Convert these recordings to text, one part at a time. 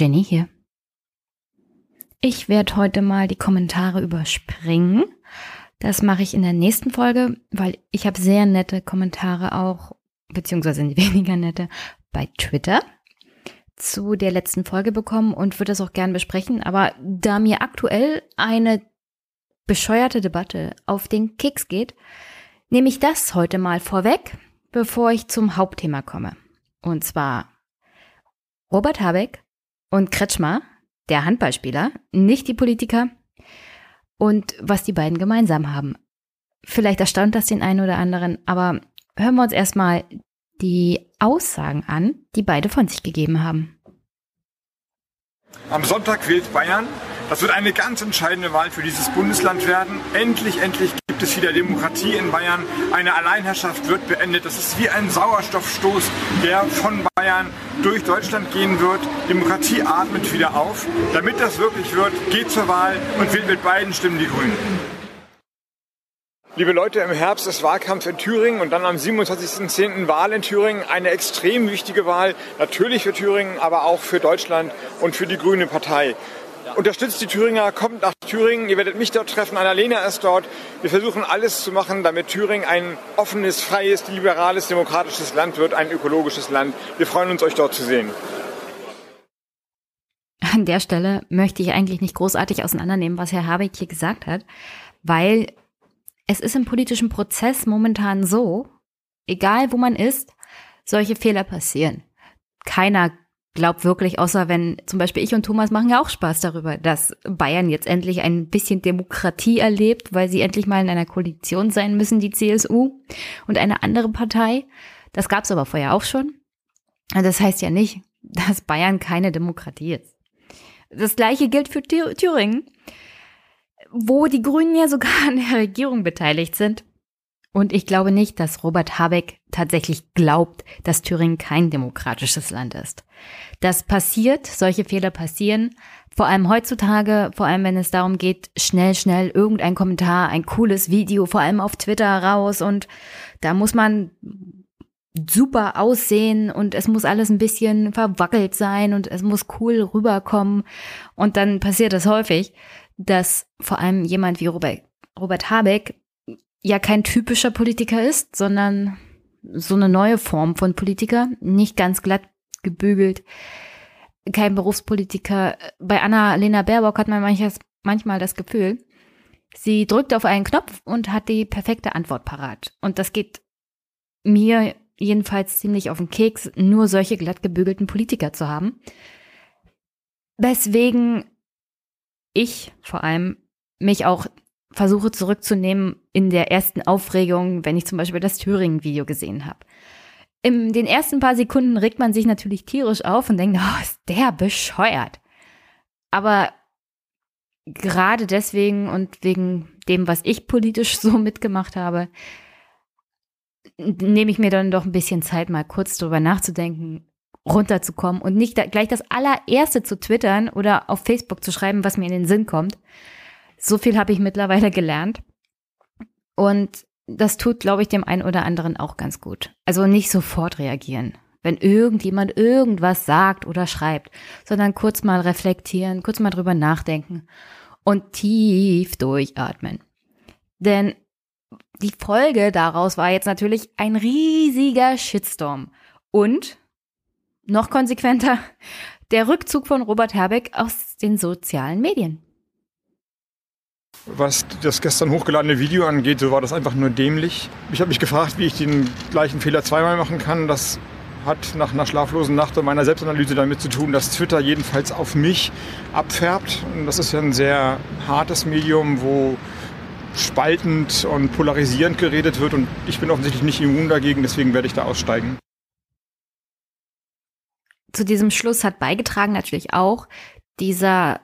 Jenny hier. Ich werde heute mal die Kommentare überspringen. Das mache ich in der nächsten Folge, weil ich habe sehr nette Kommentare auch, beziehungsweise weniger nette, bei Twitter zu der letzten Folge bekommen und würde das auch gern besprechen. Aber da mir aktuell eine bescheuerte Debatte auf den Keks geht, nehme ich das heute mal vorweg, bevor ich zum Hauptthema komme. Und zwar Robert Habeck und Kretschmer, der Handballspieler, nicht die Politiker, und was die beiden gemeinsam haben. Vielleicht erstaunt das den einen oder anderen, aber hören wir uns erstmal die Aussagen an, die beide von sich gegeben haben. Am Sonntag wählt Bayern. Das wird eine ganz entscheidende Wahl für dieses Bundesland werden. Endlich, endlich gibt es wieder Demokratie in Bayern. Eine Alleinherrschaft wird beendet. Das ist wie ein Sauerstoffstoß, der von Bayern durch Deutschland gehen wird. Demokratie atmet wieder auf. Damit das wirklich wird, geht zur Wahl und wählt mit beiden Stimmen die Grünen. Liebe Leute, im Herbst ist Wahlkampf in Thüringen und dann am 27.10. Wahl in Thüringen. Eine extrem wichtige Wahl, natürlich für Thüringen, aber auch für Deutschland und für die Grüne Partei. Unterstützt die Thüringer, kommt nach Thüringen, ihr werdet mich dort treffen, Annalena ist dort. Wir versuchen alles zu machen, damit Thüringen ein offenes, freies, liberales, demokratisches Land wird, ein ökologisches Land. Wir freuen uns, euch dort zu sehen. An der Stelle möchte ich eigentlich nicht großartig auseinandernehmen, was Herr Habeck hier gesagt hat, weil es ist im politischen Prozess momentan so, egal wo man ist, solche Fehler passieren. Keiner glaubt wirklich, außer wenn zum Beispiel ich und Thomas machen ja auch Spaß darüber, dass Bayern jetzt endlich ein bisschen Demokratie erlebt, weil sie endlich mal in einer Koalition sein müssen, die CSU und eine andere Partei. Das gab es aber vorher auch schon. Das heißt ja nicht, dass Bayern keine Demokratie ist. Das gleiche gilt für Thüringen wo die Grünen ja sogar an der Regierung beteiligt sind. Und ich glaube nicht, dass Robert Habeck tatsächlich glaubt, dass Thüringen kein demokratisches Land ist. Das passiert, solche Fehler passieren, vor allem heutzutage, vor allem wenn es darum geht, schnell, schnell irgendein Kommentar, ein cooles Video, vor allem auf Twitter raus. Und da muss man super aussehen und es muss alles ein bisschen verwackelt sein und es muss cool rüberkommen. Und dann passiert das häufig, dass vor allem jemand wie Robert, Robert Habeck ja kein typischer Politiker ist, sondern so eine neue Form von Politiker, nicht ganz glatt gebügelt, kein Berufspolitiker. Bei Anna-Lena Baerbock hat man manches, manchmal das Gefühl, sie drückt auf einen Knopf und hat die perfekte Antwort parat. Und das geht mir jedenfalls ziemlich auf den Keks, nur solche glatt gebügelten Politiker zu haben. Weswegen ich vor allem mich auch versuche zurückzunehmen in der ersten Aufregung, wenn ich zum Beispiel das Thüringen-Video gesehen habe. In den ersten paar Sekunden regt man sich natürlich tierisch auf und denkt, oh, ist der bescheuert. Aber gerade deswegen und wegen dem, was ich politisch so mitgemacht habe, nehme ich mir dann doch ein bisschen Zeit, mal kurz drüber nachzudenken, runterzukommen und nicht gleich das allererste zu twittern oder auf Facebook zu schreiben, was mir in den Sinn kommt. So viel habe ich mittlerweile gelernt. Und das tut, glaube ich, dem einen oder anderen auch ganz gut. Also nicht sofort reagieren, wenn irgendjemand irgendwas sagt oder schreibt, sondern kurz mal reflektieren, kurz mal drüber nachdenken und tief durchatmen. Denn die Folge daraus war jetzt natürlich ein riesiger Shitstorm. Und noch konsequenter, der Rückzug von Robert Herbeck aus den sozialen Medien. Was das gestern hochgeladene Video angeht, so war das einfach nur dämlich. Ich habe mich gefragt, wie ich den gleichen Fehler zweimal machen kann. Das hat nach einer schlaflosen Nacht und meiner Selbstanalyse damit zu tun, dass Twitter jedenfalls auf mich abfärbt. Und das ist ja ein sehr hartes Medium, wo spaltend und polarisierend geredet wird. Und ich bin offensichtlich nicht immun dagegen, deswegen werde ich da aussteigen zu diesem Schluss hat beigetragen natürlich auch dieser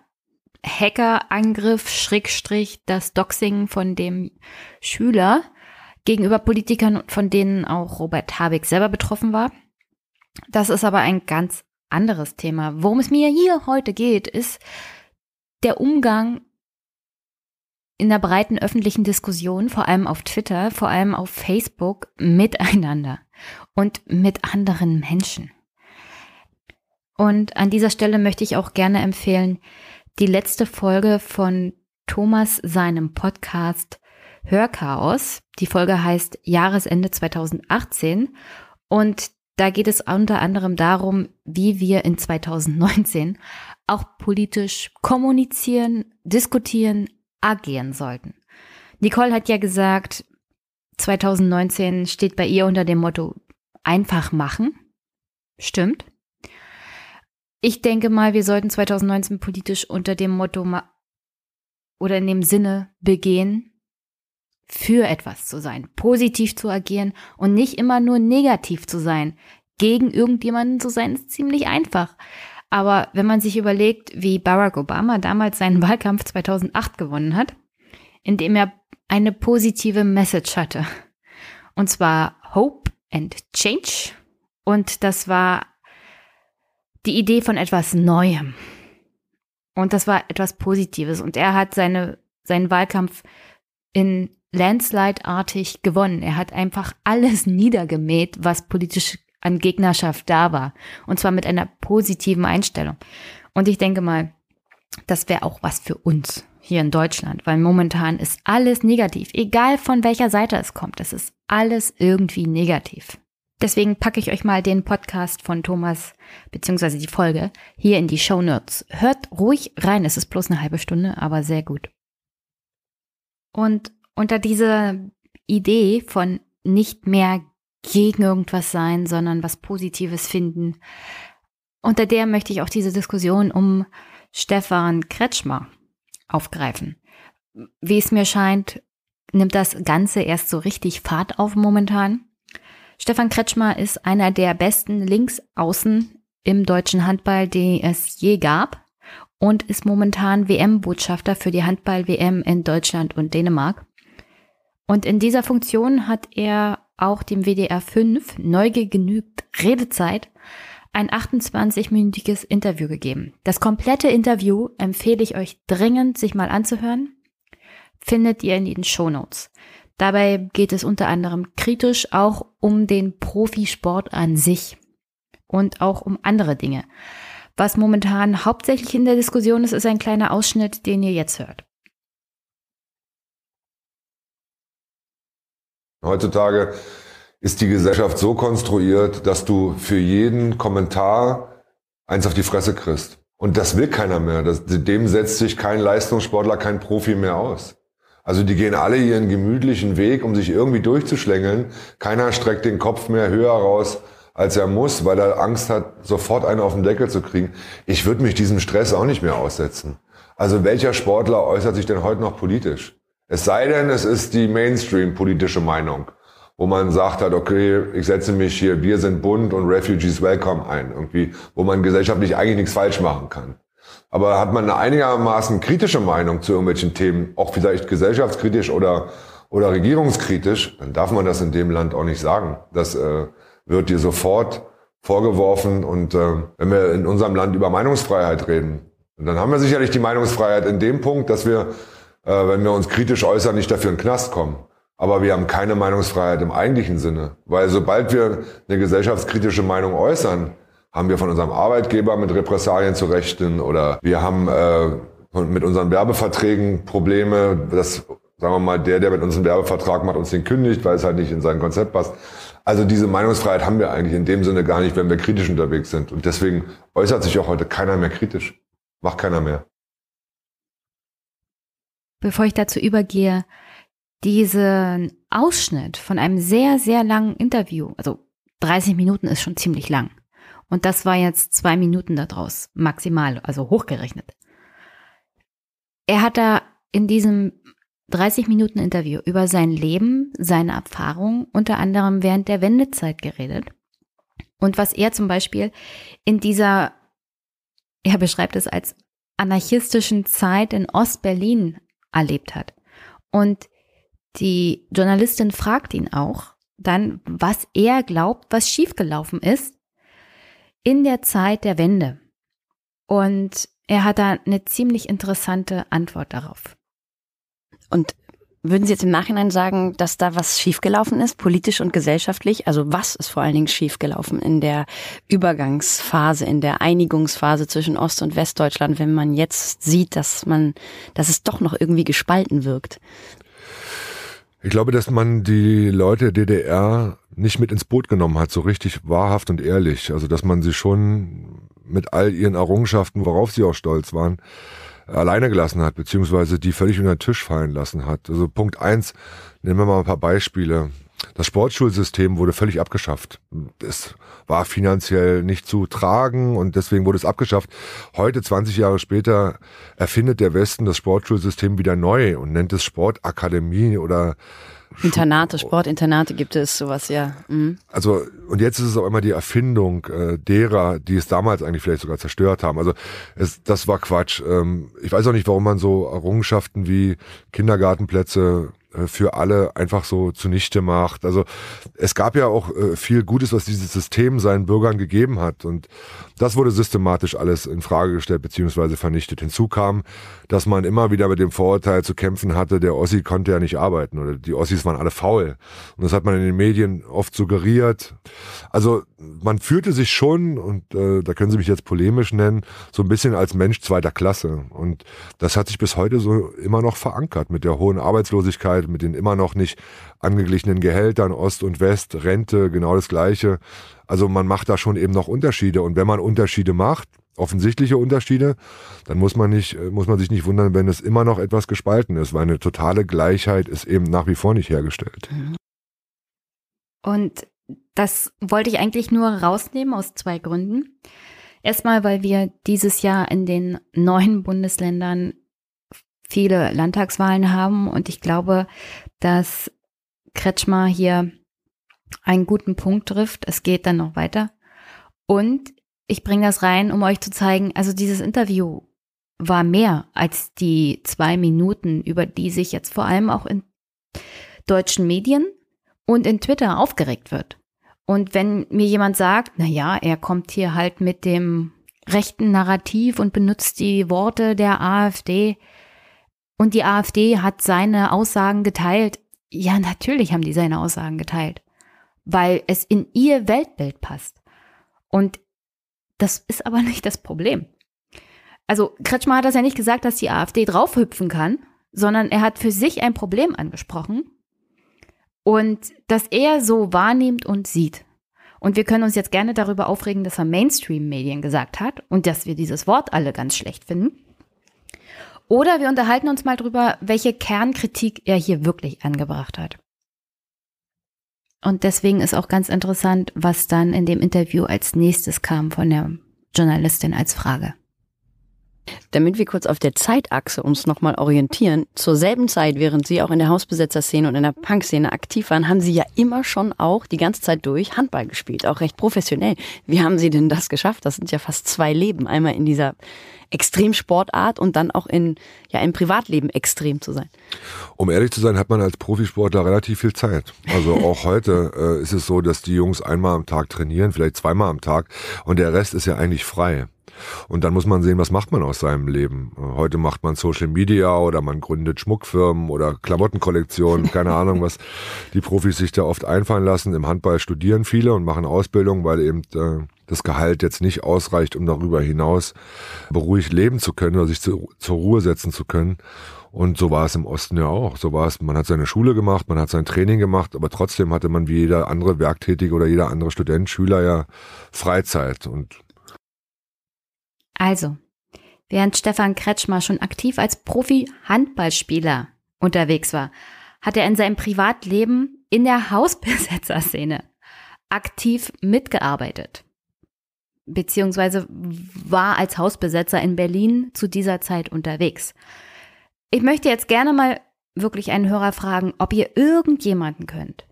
Hackerangriff, Schrägstrich, das Doxing von dem Schüler gegenüber Politikern, von denen auch Robert Habeck selber betroffen war. Das ist aber ein ganz anderes Thema. Worum es mir hier heute geht, ist der Umgang in der breiten öffentlichen Diskussion, vor allem auf Twitter, vor allem auf Facebook, miteinander und mit anderen Menschen. Und an dieser Stelle möchte ich auch gerne empfehlen, die letzte Folge von Thomas seinem Podcast Hörchaos. Die Folge heißt Jahresende 2018 und da geht es unter anderem darum, wie wir in 2019 auch politisch kommunizieren, diskutieren, agieren sollten. Nicole hat ja gesagt, 2019 steht bei ihr unter dem Motto einfach machen. Stimmt. Ich denke mal, wir sollten 2019 politisch unter dem Motto oder in dem Sinne begehen, für etwas zu sein, positiv zu agieren und nicht immer nur negativ zu sein. Gegen irgendjemanden zu sein, ist ziemlich einfach. Aber wenn man sich überlegt, wie Barack Obama damals seinen Wahlkampf 2008 gewonnen hat, indem er eine positive Message hatte. Und zwar Hope and Change. Und das war die Idee von etwas Neuem. Und das war etwas Positives. Und er hat seine, seinen Wahlkampf in Landslide-artig gewonnen. Er hat einfach alles niedergemäht, was politisch an Gegnerschaft da war. Und zwar mit einer positiven Einstellung. Und ich denke mal, das wäre auch was für uns hier in Deutschland, weil momentan ist alles negativ, egal von welcher Seite es kommt. Es ist alles irgendwie negativ. Deswegen packe ich euch mal den Podcast von Thomas beziehungsweise die Folge hier in die Show Notes. Hört ruhig rein, es ist bloß eine halbe Stunde, aber sehr gut. Und unter dieser Idee von nicht mehr gegen irgendwas sein, sondern was Positives finden, unter der möchte ich auch diese Diskussion um Stefan Kretschmer aufgreifen. Wie es mir scheint, nimmt das Ganze erst so richtig Fahrt auf momentan. Stefan Kretschmer ist einer der besten Linksaußen im deutschen Handball, die es je gab und ist momentan WM-Botschafter für die Handball-WM in Deutschland und Dänemark. Und in dieser Funktion hat er auch dem WDR 5 neu genügt Redezeit ein 28-minütiges Interview gegeben. Das komplette Interview empfehle ich euch dringend, sich mal anzuhören. Findet ihr in den Show Notes. Dabei geht es unter anderem kritisch auch um den Profisport an sich und auch um andere Dinge. Was momentan hauptsächlich in der Diskussion ist, ist ein kleiner Ausschnitt, den ihr jetzt hört. Heutzutage ist die Gesellschaft so konstruiert, dass du für jeden Kommentar eins auf die Fresse kriegst. Und das will keiner mehr. Das, dem setzt sich kein Leistungssportler, kein Profi mehr aus. Also die gehen alle ihren gemütlichen Weg, um sich irgendwie durchzuschlängeln. Keiner streckt den Kopf mehr höher raus, als er muss, weil er Angst hat, sofort einen auf den Deckel zu kriegen. Ich würde mich diesem Stress auch nicht mehr aussetzen. Also welcher Sportler äußert sich denn heute noch politisch? Es sei denn, es ist die Mainstream-politische Meinung, wo man sagt hat, okay, ich setze mich hier, wir sind bunt und Refugees welcome ein, irgendwie, wo man gesellschaftlich eigentlich nichts falsch machen kann. Aber hat man eine einigermaßen kritische Meinung zu irgendwelchen Themen, auch vielleicht gesellschaftskritisch oder, oder regierungskritisch, dann darf man das in dem Land auch nicht sagen. Das äh, wird dir sofort vorgeworfen. Und äh, wenn wir in unserem Land über Meinungsfreiheit reden, dann haben wir sicherlich die Meinungsfreiheit in dem Punkt, dass wir, äh, wenn wir uns kritisch äußern, nicht dafür in den Knast kommen. Aber wir haben keine Meinungsfreiheit im eigentlichen Sinne. Weil sobald wir eine gesellschaftskritische Meinung äußern, haben wir von unserem Arbeitgeber mit Repressalien zu rechnen oder wir haben äh, mit unseren Werbeverträgen Probleme, dass, sagen wir mal, der, der mit uns einen Werbevertrag macht, uns den kündigt, weil es halt nicht in sein Konzept passt. Also diese Meinungsfreiheit haben wir eigentlich in dem Sinne gar nicht, wenn wir kritisch unterwegs sind. Und deswegen äußert sich auch heute keiner mehr kritisch. Macht keiner mehr. Bevor ich dazu übergehe, diesen Ausschnitt von einem sehr, sehr langen Interview, also 30 Minuten ist schon ziemlich lang, und das war jetzt zwei Minuten daraus, maximal, also hochgerechnet. Er hat da in diesem 30 Minuten Interview über sein Leben, seine Erfahrungen, unter anderem während der Wendezeit geredet. Und was er zum Beispiel in dieser, er beschreibt es als anarchistischen Zeit in Ostberlin erlebt hat. Und die Journalistin fragt ihn auch dann, was er glaubt, was schiefgelaufen ist in der Zeit der Wende. Und er hat da eine ziemlich interessante Antwort darauf. Und Würden Sie jetzt im Nachhinein sagen, dass da was schiefgelaufen ist, politisch und gesellschaftlich? Also was ist vor allen Dingen schiefgelaufen in der Übergangsphase, in der Einigungsphase zwischen Ost- und Westdeutschland, wenn man jetzt sieht, dass man, dass es doch noch irgendwie gespalten wirkt? Ich glaube, dass man die Leute der DDR nicht mit ins Boot genommen hat, so richtig wahrhaft und ehrlich. Also, dass man sie schon mit all ihren Errungenschaften, worauf sie auch stolz waren, alleine gelassen hat, beziehungsweise die völlig unter den Tisch fallen lassen hat. Also Punkt eins, nehmen wir mal ein paar Beispiele. Das Sportschulsystem wurde völlig abgeschafft. Es war finanziell nicht zu tragen und deswegen wurde es abgeschafft. Heute, 20 Jahre später, erfindet der Westen das Sportschulsystem wieder neu und nennt es Sportakademie oder Internate, Sportinternate gibt es, sowas, ja. Mhm. Also, und jetzt ist es auch immer die Erfindung äh, derer, die es damals eigentlich vielleicht sogar zerstört haben. Also, es, das war Quatsch. Ähm, ich weiß auch nicht, warum man so Errungenschaften wie Kindergartenplätze äh, für alle einfach so zunichte macht. Also es gab ja auch äh, viel Gutes, was dieses System seinen Bürgern gegeben hat. Und das wurde systematisch alles in Frage gestellt bzw. vernichtet. Hinzu kam, dass man immer wieder mit dem Vorurteil zu kämpfen hatte, der Ossi konnte ja nicht arbeiten oder die Ossis waren alle faul. Und das hat man in den Medien oft suggeriert. Also man fühlte sich schon, und äh, da können Sie mich jetzt polemisch nennen, so ein bisschen als Mensch zweiter Klasse. Und das hat sich bis heute so immer noch verankert mit der hohen Arbeitslosigkeit, mit den immer noch nicht angeglichenen Gehältern Ost und West, Rente, genau das Gleiche. Also man macht da schon eben noch Unterschiede. Und wenn man Unterschiede macht, offensichtliche Unterschiede, dann muss man nicht, äh, muss man sich nicht wundern, wenn es immer noch etwas gespalten ist, weil eine totale Gleichheit ist eben nach wie vor nicht hergestellt. Und das wollte ich eigentlich nur rausnehmen aus zwei Gründen. Erstmal, weil wir dieses Jahr in den neuen Bundesländern viele Landtagswahlen haben und ich glaube, dass Kretschmer hier einen guten Punkt trifft. Es geht dann noch weiter. Und ich bringe das rein, um euch zu zeigen, also dieses Interview war mehr als die zwei Minuten, über die sich jetzt vor allem auch in deutschen Medien und in Twitter aufgeregt wird. Und wenn mir jemand sagt, na ja, er kommt hier halt mit dem rechten Narrativ und benutzt die Worte der AfD und die AfD hat seine Aussagen geteilt. Ja, natürlich haben die seine Aussagen geteilt, weil es in ihr Weltbild passt. Und das ist aber nicht das Problem. Also Kretschmer hat das ja nicht gesagt, dass die AfD draufhüpfen kann, sondern er hat für sich ein Problem angesprochen und das er so wahrnimmt und sieht. Und wir können uns jetzt gerne darüber aufregen, dass er Mainstream-Medien gesagt hat und dass wir dieses Wort alle ganz schlecht finden. Oder wir unterhalten uns mal drüber, welche Kernkritik er hier wirklich angebracht hat. Und deswegen ist auch ganz interessant, was dann in dem Interview als nächstes kam von der Journalistin als Frage. Damit wir kurz auf der Zeitachse uns nochmal orientieren, zur selben Zeit, während Sie auch in der Hausbesetzerszene und in der Punkszene aktiv waren, haben Sie ja immer schon auch die ganze Zeit durch Handball gespielt, auch recht professionell. Wie haben Sie denn das geschafft? Das sind ja fast zwei Leben. Einmal in dieser Extremsportart und dann auch in, ja, im Privatleben extrem zu sein. Um ehrlich zu sein, hat man als Profisportler relativ viel Zeit. Also auch heute äh, ist es so, dass die Jungs einmal am Tag trainieren, vielleicht zweimal am Tag und der Rest ist ja eigentlich frei. Und dann muss man sehen, was macht man aus seinem Leben. Heute macht man Social Media oder man gründet Schmuckfirmen oder Klamottenkollektionen, keine Ahnung, was die Profis sich da oft einfallen lassen. Im Handball studieren viele und machen Ausbildung, weil eben äh, das Gehalt jetzt nicht ausreicht, um darüber hinaus beruhigt leben zu können oder sich zu, zur Ruhe setzen zu können. Und so war es im Osten ja auch. So war es, man hat seine Schule gemacht, man hat sein Training gemacht, aber trotzdem hatte man wie jeder andere Werktätige oder jeder andere Student, Schüler ja Freizeit. Und also, während Stefan Kretschmer schon aktiv als Profi-Handballspieler unterwegs war, hat er in seinem Privatleben in der Hausbesetzerszene aktiv mitgearbeitet. Beziehungsweise war als Hausbesetzer in Berlin zu dieser Zeit unterwegs. Ich möchte jetzt gerne mal wirklich einen Hörer fragen, ob ihr irgendjemanden könnt.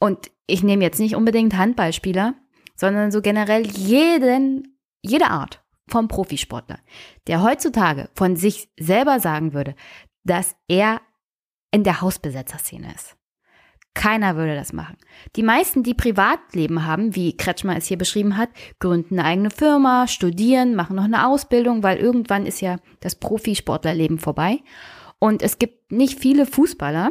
Und ich nehme jetzt nicht unbedingt Handballspieler, sondern so generell jeden, jede Art vom Profisportler, der heutzutage von sich selber sagen würde, dass er in der Hausbesetzerszene ist. Keiner würde das machen. Die meisten, die Privatleben haben, wie Kretschmer es hier beschrieben hat, gründen eine eigene Firma, studieren, machen noch eine Ausbildung, weil irgendwann ist ja das Profisportlerleben vorbei. Und es gibt nicht viele Fußballer,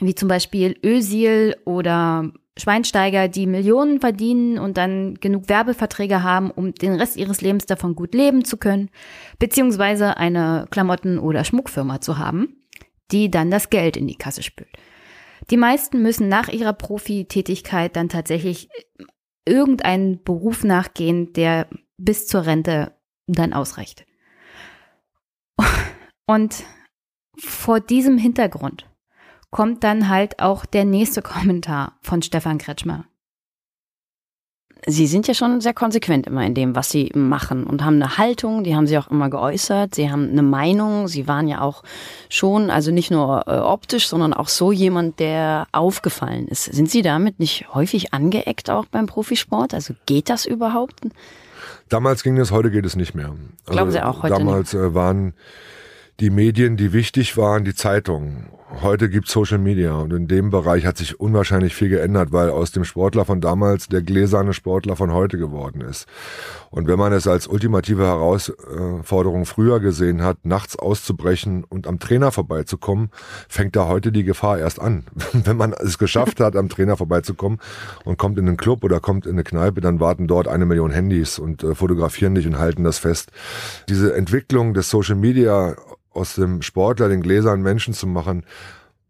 wie zum Beispiel Özil oder Schweinsteiger, die Millionen verdienen und dann genug Werbeverträge haben, um den Rest ihres Lebens davon gut leben zu können, beziehungsweise eine Klamotten- oder Schmuckfirma zu haben, die dann das Geld in die Kasse spült. Die meisten müssen nach ihrer Profitätigkeit dann tatsächlich irgendeinen Beruf nachgehen, der bis zur Rente dann ausreicht. Und vor diesem Hintergrund kommt dann halt auch der nächste Kommentar von Stefan Kretschmer. Sie sind ja schon sehr konsequent immer in dem, was Sie machen und haben eine Haltung, die haben Sie auch immer geäußert. Sie haben eine Meinung. Sie waren ja auch schon, also nicht nur äh, optisch, sondern auch so jemand, der aufgefallen ist. Sind Sie damit nicht häufig angeeckt auch beim Profisport? Also geht das überhaupt? Damals ging es, heute geht es nicht mehr. Also Glauben Sie auch heute Damals nicht? Äh, waren die Medien, die wichtig waren, die Zeitungen. Heute gibt Social Media und in dem Bereich hat sich unwahrscheinlich viel geändert, weil aus dem Sportler von damals der gläserne Sportler von heute geworden ist. Und wenn man es als ultimative Herausforderung früher gesehen hat, nachts auszubrechen und am Trainer vorbeizukommen, fängt da heute die Gefahr erst an. wenn man es geschafft hat, am Trainer vorbeizukommen und kommt in einen Club oder kommt in eine Kneipe, dann warten dort eine Million Handys und äh, fotografieren dich und halten das fest. Diese Entwicklung des Social Media aus dem Sportler den gläsernen Menschen zu machen,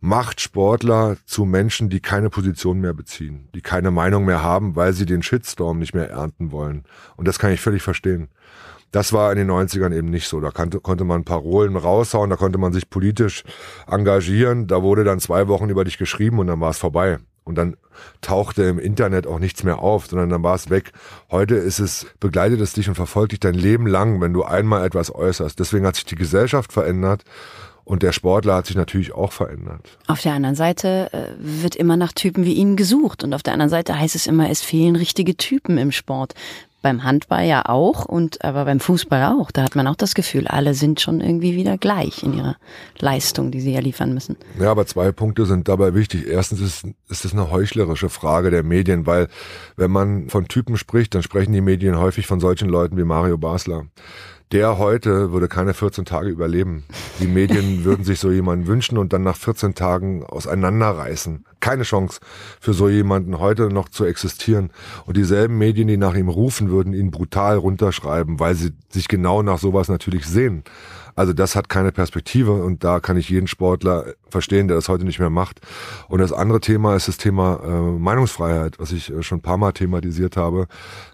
macht Sportler zu Menschen, die keine Position mehr beziehen, die keine Meinung mehr haben, weil sie den Shitstorm nicht mehr ernten wollen. Und das kann ich völlig verstehen. Das war in den 90ern eben nicht so. Da konnte, konnte man Parolen raushauen, da konnte man sich politisch engagieren. Da wurde dann zwei Wochen über dich geschrieben und dann war es vorbei. Und dann tauchte im Internet auch nichts mehr auf, sondern dann war es weg. Heute ist es, begleitet es dich und verfolgt dich dein Leben lang, wenn du einmal etwas äußerst. Deswegen hat sich die Gesellschaft verändert und der Sportler hat sich natürlich auch verändert. Auf der anderen Seite äh, wird immer nach Typen wie Ihnen gesucht. Und auf der anderen Seite heißt es immer, es fehlen richtige Typen im Sport. Beim Handball ja auch und aber beim Fußball auch. Da hat man auch das Gefühl, alle sind schon irgendwie wieder gleich in ihrer Leistung, die sie ja liefern müssen. Ja, aber zwei Punkte sind dabei wichtig. Erstens ist, ist es eine heuchlerische Frage der Medien, weil wenn man von Typen spricht, dann sprechen die Medien häufig von solchen Leuten wie Mario Basler der heute würde keine 14 Tage überleben. Die Medien würden sich so jemanden wünschen und dann nach 14 Tagen auseinanderreißen. Keine Chance für so jemanden heute noch zu existieren. Und dieselben Medien, die nach ihm rufen, würden ihn brutal runterschreiben, weil sie sich genau nach sowas natürlich sehen. Also das hat keine Perspektive und da kann ich jeden Sportler verstehen, der das heute nicht mehr macht. Und das andere Thema ist das Thema äh, Meinungsfreiheit, was ich äh, schon ein paar Mal thematisiert habe.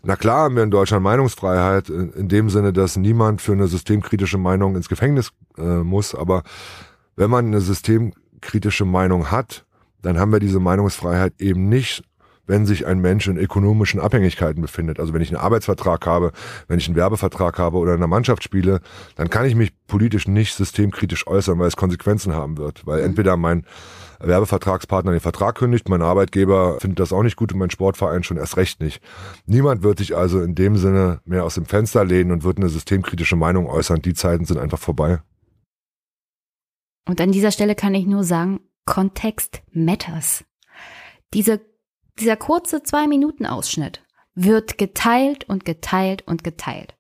Na klar haben wir in Deutschland Meinungsfreiheit in, in dem Sinne, dass niemand für eine systemkritische Meinung ins Gefängnis äh, muss. Aber wenn man eine systemkritische Meinung hat, dann haben wir diese Meinungsfreiheit eben nicht wenn sich ein Mensch in ökonomischen Abhängigkeiten befindet. Also wenn ich einen Arbeitsvertrag habe, wenn ich einen Werbevertrag habe oder in einer Mannschaft spiele, dann kann ich mich politisch nicht systemkritisch äußern, weil es Konsequenzen haben wird. Weil mhm. entweder mein Werbevertragspartner den Vertrag kündigt, mein Arbeitgeber findet das auch nicht gut und mein Sportverein schon erst recht nicht. Niemand wird sich also in dem Sinne mehr aus dem Fenster lehnen und wird eine systemkritische Meinung äußern. Die Zeiten sind einfach vorbei. Und an dieser Stelle kann ich nur sagen, Kontext matters. Diese dieser kurze Zwei-Minuten-Ausschnitt wird geteilt und geteilt und geteilt.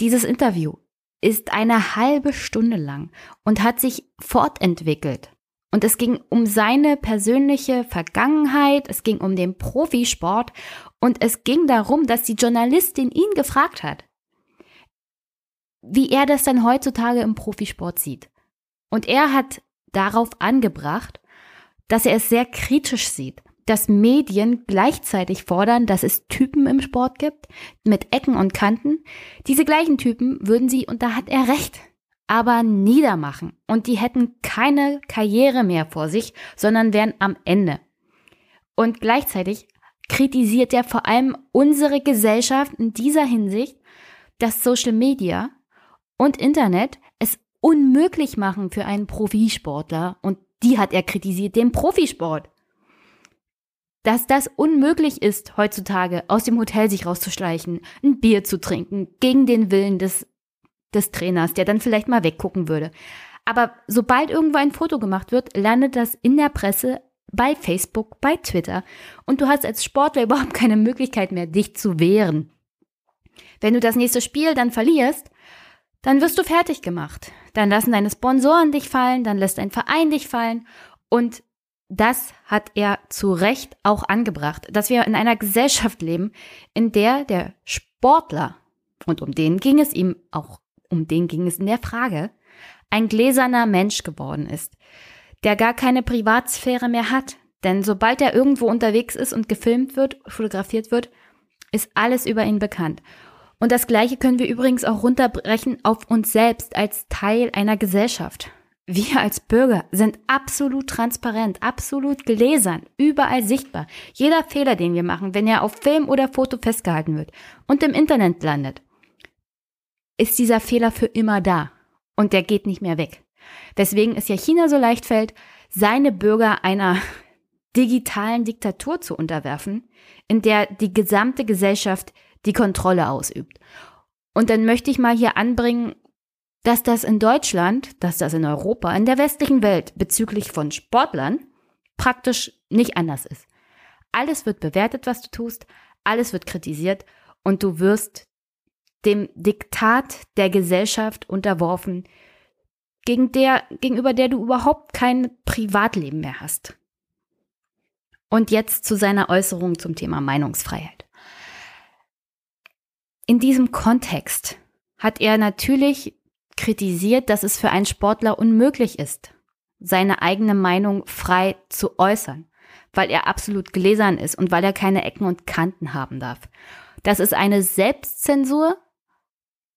Dieses Interview ist eine halbe Stunde lang und hat sich fortentwickelt. Und es ging um seine persönliche Vergangenheit, es ging um den Profisport und es ging darum, dass die Journalistin ihn gefragt hat, wie er das dann heutzutage im Profisport sieht. Und er hat darauf angebracht, dass er es sehr kritisch sieht dass Medien gleichzeitig fordern, dass es Typen im Sport gibt, mit Ecken und Kanten. Diese gleichen Typen würden sie, und da hat er recht, aber niedermachen. Und die hätten keine Karriere mehr vor sich, sondern wären am Ende. Und gleichzeitig kritisiert er vor allem unsere Gesellschaft in dieser Hinsicht, dass Social Media und Internet es unmöglich machen für einen Profisportler. Und die hat er kritisiert, den Profisport dass das unmöglich ist, heutzutage aus dem Hotel sich rauszuschleichen, ein Bier zu trinken, gegen den Willen des, des Trainers, der dann vielleicht mal weggucken würde. Aber sobald irgendwo ein Foto gemacht wird, landet das in der Presse, bei Facebook, bei Twitter und du hast als Sportler überhaupt keine Möglichkeit mehr, dich zu wehren. Wenn du das nächste Spiel dann verlierst, dann wirst du fertig gemacht. dann lassen deine Sponsoren dich fallen, dann lässt dein Verein dich fallen. Und das hat er zu Recht auch angebracht, dass wir in einer Gesellschaft leben, in der der Sportler, und um den ging es ihm auch, um den ging es in der Frage, ein gläserner Mensch geworden ist, der gar keine Privatsphäre mehr hat. Denn sobald er irgendwo unterwegs ist und gefilmt wird, fotografiert wird, ist alles über ihn bekannt. Und das Gleiche können wir übrigens auch runterbrechen auf uns selbst als Teil einer Gesellschaft. Wir als Bürger sind absolut transparent, absolut gläsern, überall sichtbar. Jeder Fehler, den wir machen, wenn er auf Film oder Foto festgehalten wird und im Internet landet, ist dieser Fehler für immer da und der geht nicht mehr weg. Weswegen es ja China so leicht fällt, seine Bürger einer digitalen Diktatur zu unterwerfen, in der die gesamte Gesellschaft die Kontrolle ausübt. Und dann möchte ich mal hier anbringen, dass das in Deutschland, dass das in Europa, in der westlichen Welt bezüglich von Sportlern praktisch nicht anders ist. Alles wird bewertet, was du tust, alles wird kritisiert und du wirst dem Diktat der Gesellschaft unterworfen, gegen der, gegenüber der du überhaupt kein Privatleben mehr hast. Und jetzt zu seiner Äußerung zum Thema Meinungsfreiheit. In diesem Kontext hat er natürlich kritisiert, dass es für einen Sportler unmöglich ist, seine eigene Meinung frei zu äußern, weil er absolut gläsern ist und weil er keine Ecken und Kanten haben darf. Das ist eine Selbstzensur,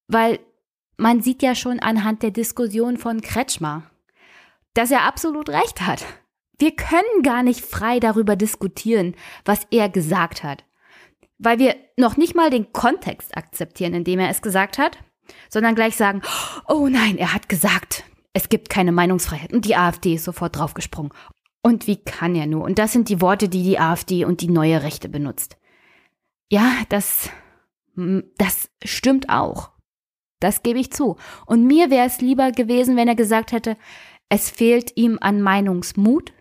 weil man sieht ja schon anhand der Diskussion von Kretschmer, dass er absolut recht hat. Wir können gar nicht frei darüber diskutieren, was er gesagt hat, weil wir noch nicht mal den Kontext akzeptieren, in dem er es gesagt hat sondern gleich sagen, oh nein, er hat gesagt, es gibt keine Meinungsfreiheit. Und die AfD ist sofort draufgesprungen. Und wie kann er nur? Und das sind die Worte, die die AfD und die neue Rechte benutzt. Ja, das, das stimmt auch. Das gebe ich zu. Und mir wäre es lieber gewesen, wenn er gesagt hätte, es fehlt ihm an Meinungsmut,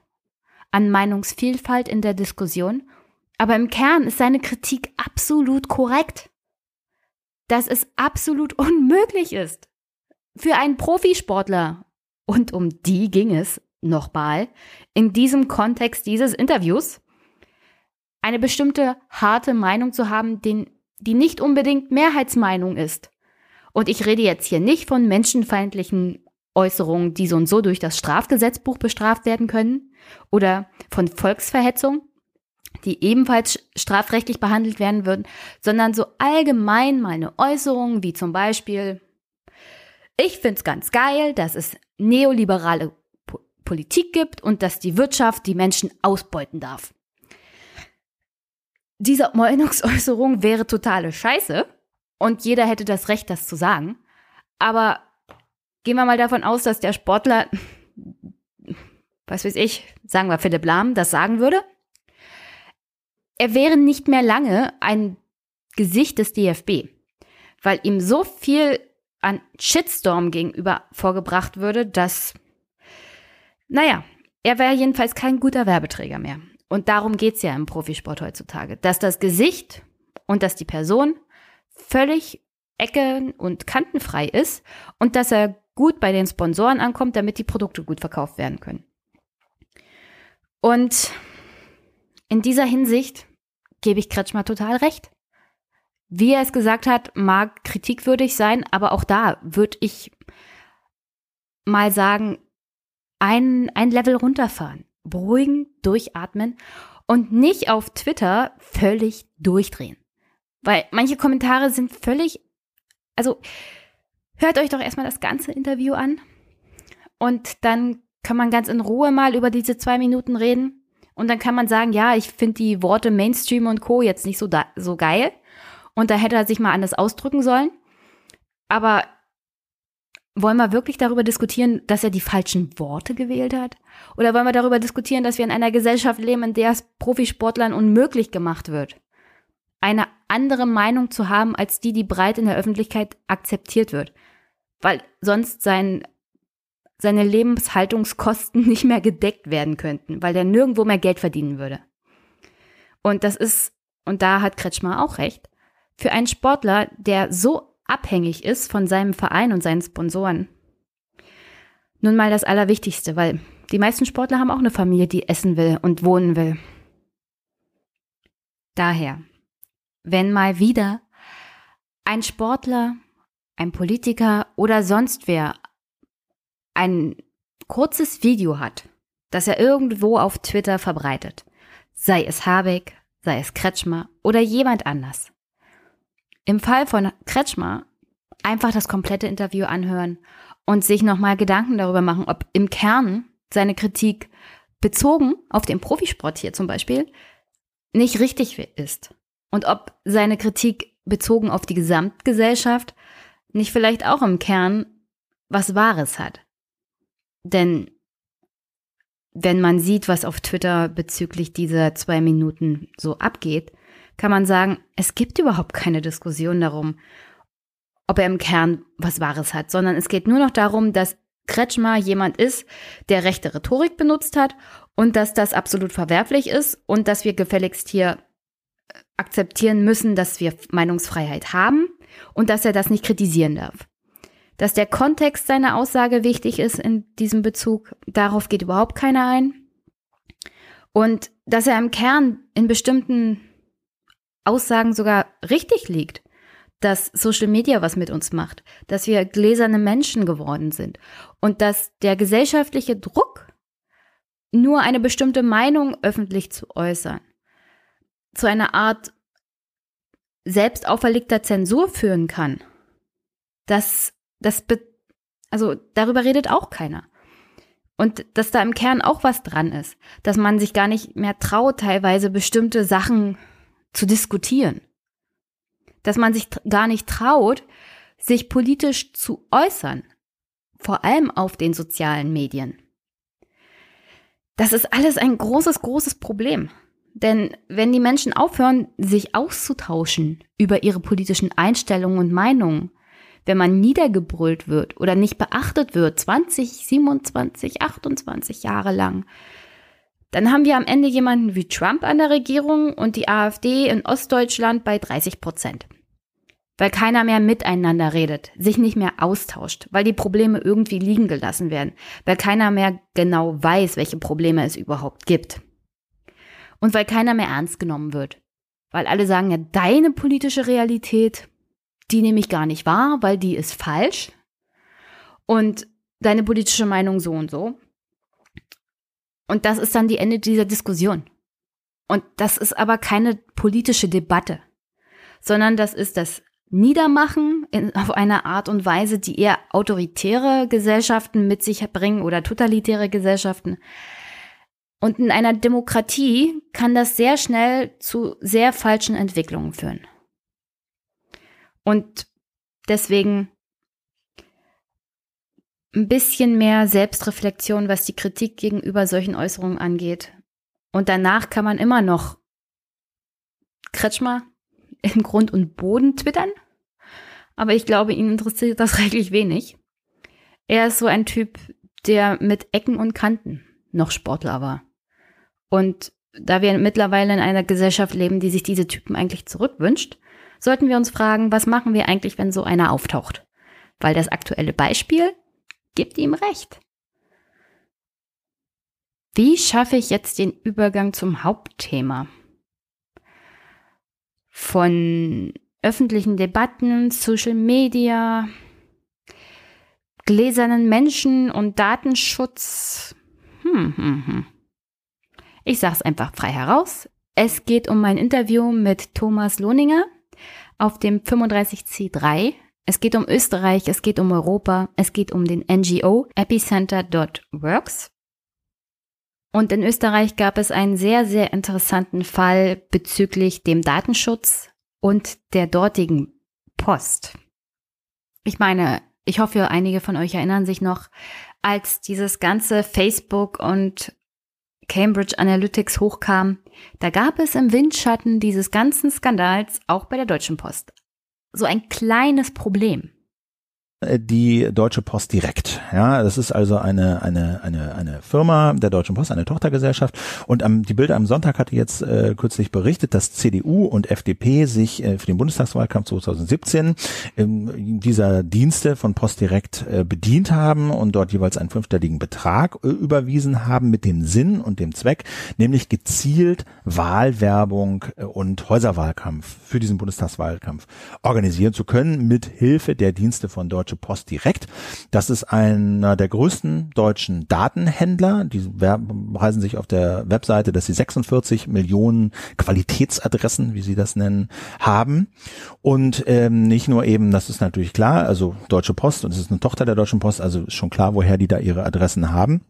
an Meinungsvielfalt in der Diskussion. Aber im Kern ist seine Kritik absolut korrekt dass es absolut unmöglich ist für einen Profisportler, und um die ging es nochmal, in diesem Kontext dieses Interviews, eine bestimmte harte Meinung zu haben, den, die nicht unbedingt Mehrheitsmeinung ist. Und ich rede jetzt hier nicht von menschenfeindlichen Äußerungen, die so und so durch das Strafgesetzbuch bestraft werden können, oder von Volksverhetzung, die ebenfalls strafrechtlich behandelt werden würden, sondern so allgemein mal eine Äußerung wie zum Beispiel, ich finde es ganz geil, dass es neoliberale po Politik gibt und dass die Wirtschaft die Menschen ausbeuten darf. Diese Meinungsäußerung wäre totale Scheiße und jeder hätte das Recht, das zu sagen. Aber gehen wir mal davon aus, dass der Sportler, was weiß ich, sagen wir Philipp Lahm, das sagen würde er wäre nicht mehr lange ein Gesicht des DFB, weil ihm so viel an Shitstorm gegenüber vorgebracht würde, dass, naja, er wäre jedenfalls kein guter Werbeträger mehr. Und darum geht es ja im Profisport heutzutage, dass das Gesicht und dass die Person völlig ecken- und kantenfrei ist und dass er gut bei den Sponsoren ankommt, damit die Produkte gut verkauft werden können. Und in dieser Hinsicht gebe ich Kretschmer total recht. Wie er es gesagt hat, mag kritikwürdig sein, aber auch da würde ich mal sagen, ein, ein Level runterfahren, beruhigen, durchatmen und nicht auf Twitter völlig durchdrehen. Weil manche Kommentare sind völlig, also hört euch doch erstmal das ganze Interview an und dann kann man ganz in Ruhe mal über diese zwei Minuten reden und dann kann man sagen, ja, ich finde die Worte Mainstream und Co. jetzt nicht so, da, so geil. Und da hätte er sich mal anders ausdrücken sollen. Aber wollen wir wirklich darüber diskutieren, dass er die falschen Worte gewählt hat? Oder wollen wir darüber diskutieren, dass wir in einer Gesellschaft leben, in der es Profisportlern unmöglich gemacht wird, eine andere Meinung zu haben, als die, die breit in der Öffentlichkeit akzeptiert wird? Weil sonst sein seine Lebenshaltungskosten nicht mehr gedeckt werden könnten, weil er nirgendwo mehr Geld verdienen würde. Und das ist, und da hat Kretschmer auch recht, für einen Sportler, der so abhängig ist von seinem Verein und seinen Sponsoren, Nun mal das Allerwichtigste, weil die meisten Sportler haben auch eine Familie, die essen will und wohnen will. Daher, wenn mal wieder ein Sportler, ein Politiker oder sonst wer ein kurzes Video hat, das er irgendwo auf Twitter verbreitet, sei es Habeck, sei es Kretschmer oder jemand anders. Im Fall von Kretschmer einfach das komplette Interview anhören und sich nochmal Gedanken darüber machen, ob im Kern seine Kritik bezogen auf den Profisport hier zum Beispiel nicht richtig ist. Und ob seine Kritik bezogen auf die Gesamtgesellschaft nicht vielleicht auch im Kern was Wahres hat. Denn wenn man sieht, was auf Twitter bezüglich dieser zwei Minuten so abgeht, kann man sagen, es gibt überhaupt keine Diskussion darum, ob er im Kern was Wahres hat, sondern es geht nur noch darum, dass Kretschmer jemand ist, der rechte Rhetorik benutzt hat und dass das absolut verwerflich ist und dass wir gefälligst hier äh, akzeptieren müssen, dass wir Meinungsfreiheit haben und dass er das nicht kritisieren darf. Dass der Kontext seiner Aussage wichtig ist in diesem Bezug, darauf geht überhaupt keiner ein. Und dass er im Kern in bestimmten Aussagen sogar richtig liegt dass Social Media was mit uns macht, dass wir gläserne Menschen geworden sind und dass der gesellschaftliche Druck, nur eine bestimmte Meinung öffentlich zu äußern, zu einer Art selbst auferlegter Zensur führen kann. Das, das, also darüber redet auch keiner. Und dass da im Kern auch was dran ist, dass man sich gar nicht mehr traut, teilweise bestimmte Sachen zu diskutieren dass man sich gar nicht traut, sich politisch zu äußern, vor allem auf den sozialen Medien. Das ist alles ein großes, großes Problem. Denn wenn die Menschen aufhören, sich auszutauschen über ihre politischen Einstellungen und Meinungen, wenn man niedergebrüllt wird oder nicht beachtet wird, 20, 27, 28 Jahre lang, dann haben wir am Ende jemanden wie Trump an der Regierung und die AfD in Ostdeutschland bei 30 Prozent. Weil keiner mehr miteinander redet, sich nicht mehr austauscht, weil die Probleme irgendwie liegen gelassen werden, weil keiner mehr genau weiß, welche Probleme es überhaupt gibt. Und weil keiner mehr ernst genommen wird. Weil alle sagen, ja, deine politische Realität, die nehme ich gar nicht wahr, weil die ist falsch. Und deine politische Meinung so und so. Und das ist dann die Ende dieser Diskussion. Und das ist aber keine politische Debatte, sondern das ist das Niedermachen in, auf eine Art und Weise, die eher autoritäre Gesellschaften mit sich bringen oder totalitäre Gesellschaften. Und in einer Demokratie kann das sehr schnell zu sehr falschen Entwicklungen führen. Und deswegen ein bisschen mehr Selbstreflexion, was die Kritik gegenüber solchen Äußerungen angeht. Und danach kann man immer noch Kretschmer in Grund und Boden twittern. Aber ich glaube, ihn interessiert das reichlich wenig. Er ist so ein Typ, der mit Ecken und Kanten noch Sportler war. Und da wir mittlerweile in einer Gesellschaft leben, die sich diese Typen eigentlich zurückwünscht, sollten wir uns fragen, was machen wir eigentlich, wenn so einer auftaucht? Weil das aktuelle Beispiel gibt ihm recht. Wie schaffe ich jetzt den Übergang zum Hauptthema? Von öffentlichen Debatten, Social Media, gläsernen Menschen und Datenschutz. Hm, hm, hm. Ich sage es einfach frei heraus. Es geht um mein Interview mit Thomas Lohninger auf dem 35C3. Es geht um Österreich, es geht um Europa, es geht um den NGO epicenter.works. Und in Österreich gab es einen sehr, sehr interessanten Fall bezüglich dem Datenschutz und der dortigen Post. Ich meine, ich hoffe, einige von euch erinnern sich noch, als dieses ganze Facebook und Cambridge Analytics hochkam, da gab es im Windschatten dieses ganzen Skandals auch bei der Deutschen Post so ein kleines Problem. Äh, die Deutsche Post direkt. Ja, das ist also eine eine eine eine Firma der Deutschen Post, eine Tochtergesellschaft. Und am, die Bilder am Sonntag hatte jetzt äh, kürzlich berichtet, dass CDU und FDP sich äh, für den Bundestagswahlkampf 2017 ähm, dieser Dienste von Post direkt äh, bedient haben und dort jeweils einen fünfstelligen Betrag äh, überwiesen haben mit dem Sinn und dem Zweck, nämlich gezielt Wahlwerbung äh, und Häuserwahlkampf für diesen Bundestagswahlkampf organisieren zu können mit Hilfe der Dienste von Deutsche Deutsche Post direkt. Das ist einer der größten deutschen Datenhändler. Die weisen sich auf der Webseite, dass sie 46 Millionen Qualitätsadressen, wie sie das nennen, haben. Und ähm, nicht nur eben, das ist natürlich klar, also Deutsche Post und es ist eine Tochter der Deutschen Post, also ist schon klar, woher die da ihre Adressen haben.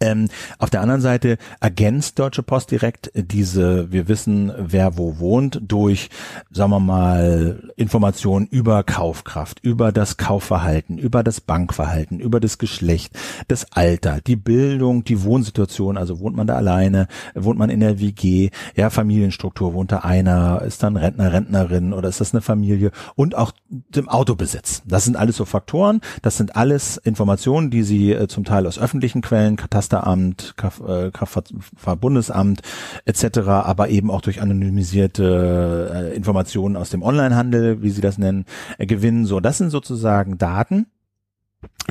Ähm, auf der anderen Seite ergänzt Deutsche Post direkt diese, wir wissen, wer wo wohnt, durch, sagen wir mal, Informationen über Kaufkraft, über das Kaufverhalten, über das Bankverhalten, über das Geschlecht, das Alter, die Bildung, die Wohnsituation, also wohnt man da alleine, wohnt man in der WG, ja, Familienstruktur, wohnt da einer, ist dann Rentner, Rentnerin oder ist das eine Familie und auch dem Autobesitz. Das sind alles so Faktoren, das sind alles Informationen, die Sie äh, zum Teil aus öffentlichen Quellen, Katasteramt, äh, Kraftfahrtbundesamt etc., aber eben auch durch anonymisierte äh, Informationen aus dem Onlinehandel, wie Sie das nennen, äh, gewinnen. So, das sind sozusagen Daten,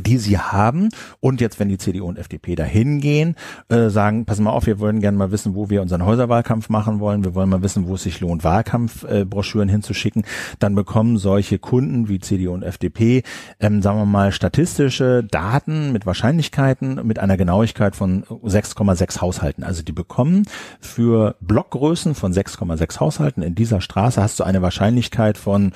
die sie haben. Und jetzt, wenn die CDU und FDP da hingehen, äh, sagen, pass mal auf, wir wollen gerne mal wissen, wo wir unseren Häuserwahlkampf machen wollen, wir wollen mal wissen, wo es sich lohnt, Wahlkampfbroschüren äh, hinzuschicken, dann bekommen solche Kunden wie CDU und FDP, ähm, sagen wir mal, statistische Daten mit Wahrscheinlichkeiten mit einer Genauigkeit von 6,6 Haushalten. Also die bekommen für Blockgrößen von 6,6 Haushalten. In dieser Straße hast du eine Wahrscheinlichkeit von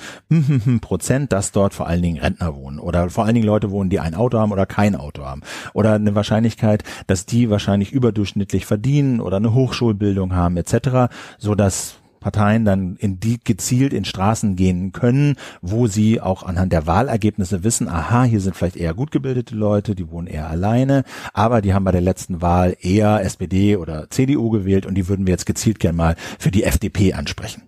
Prozent, dass dort vor allen Dingen Rentner wohnen oder vor allen Dingen Leute wohnen, die ein Auto haben oder kein Auto haben. Oder eine Wahrscheinlichkeit, dass die wahrscheinlich überdurchschnittlich verdienen oder eine Hochschulbildung haben etc., so dass Parteien dann in die gezielt in Straßen gehen können, wo sie auch anhand der Wahlergebnisse wissen, aha, hier sind vielleicht eher gut gebildete Leute, die wohnen eher alleine, aber die haben bei der letzten Wahl eher SPD oder CDU gewählt und die würden wir jetzt gezielt gern mal für die FDP ansprechen.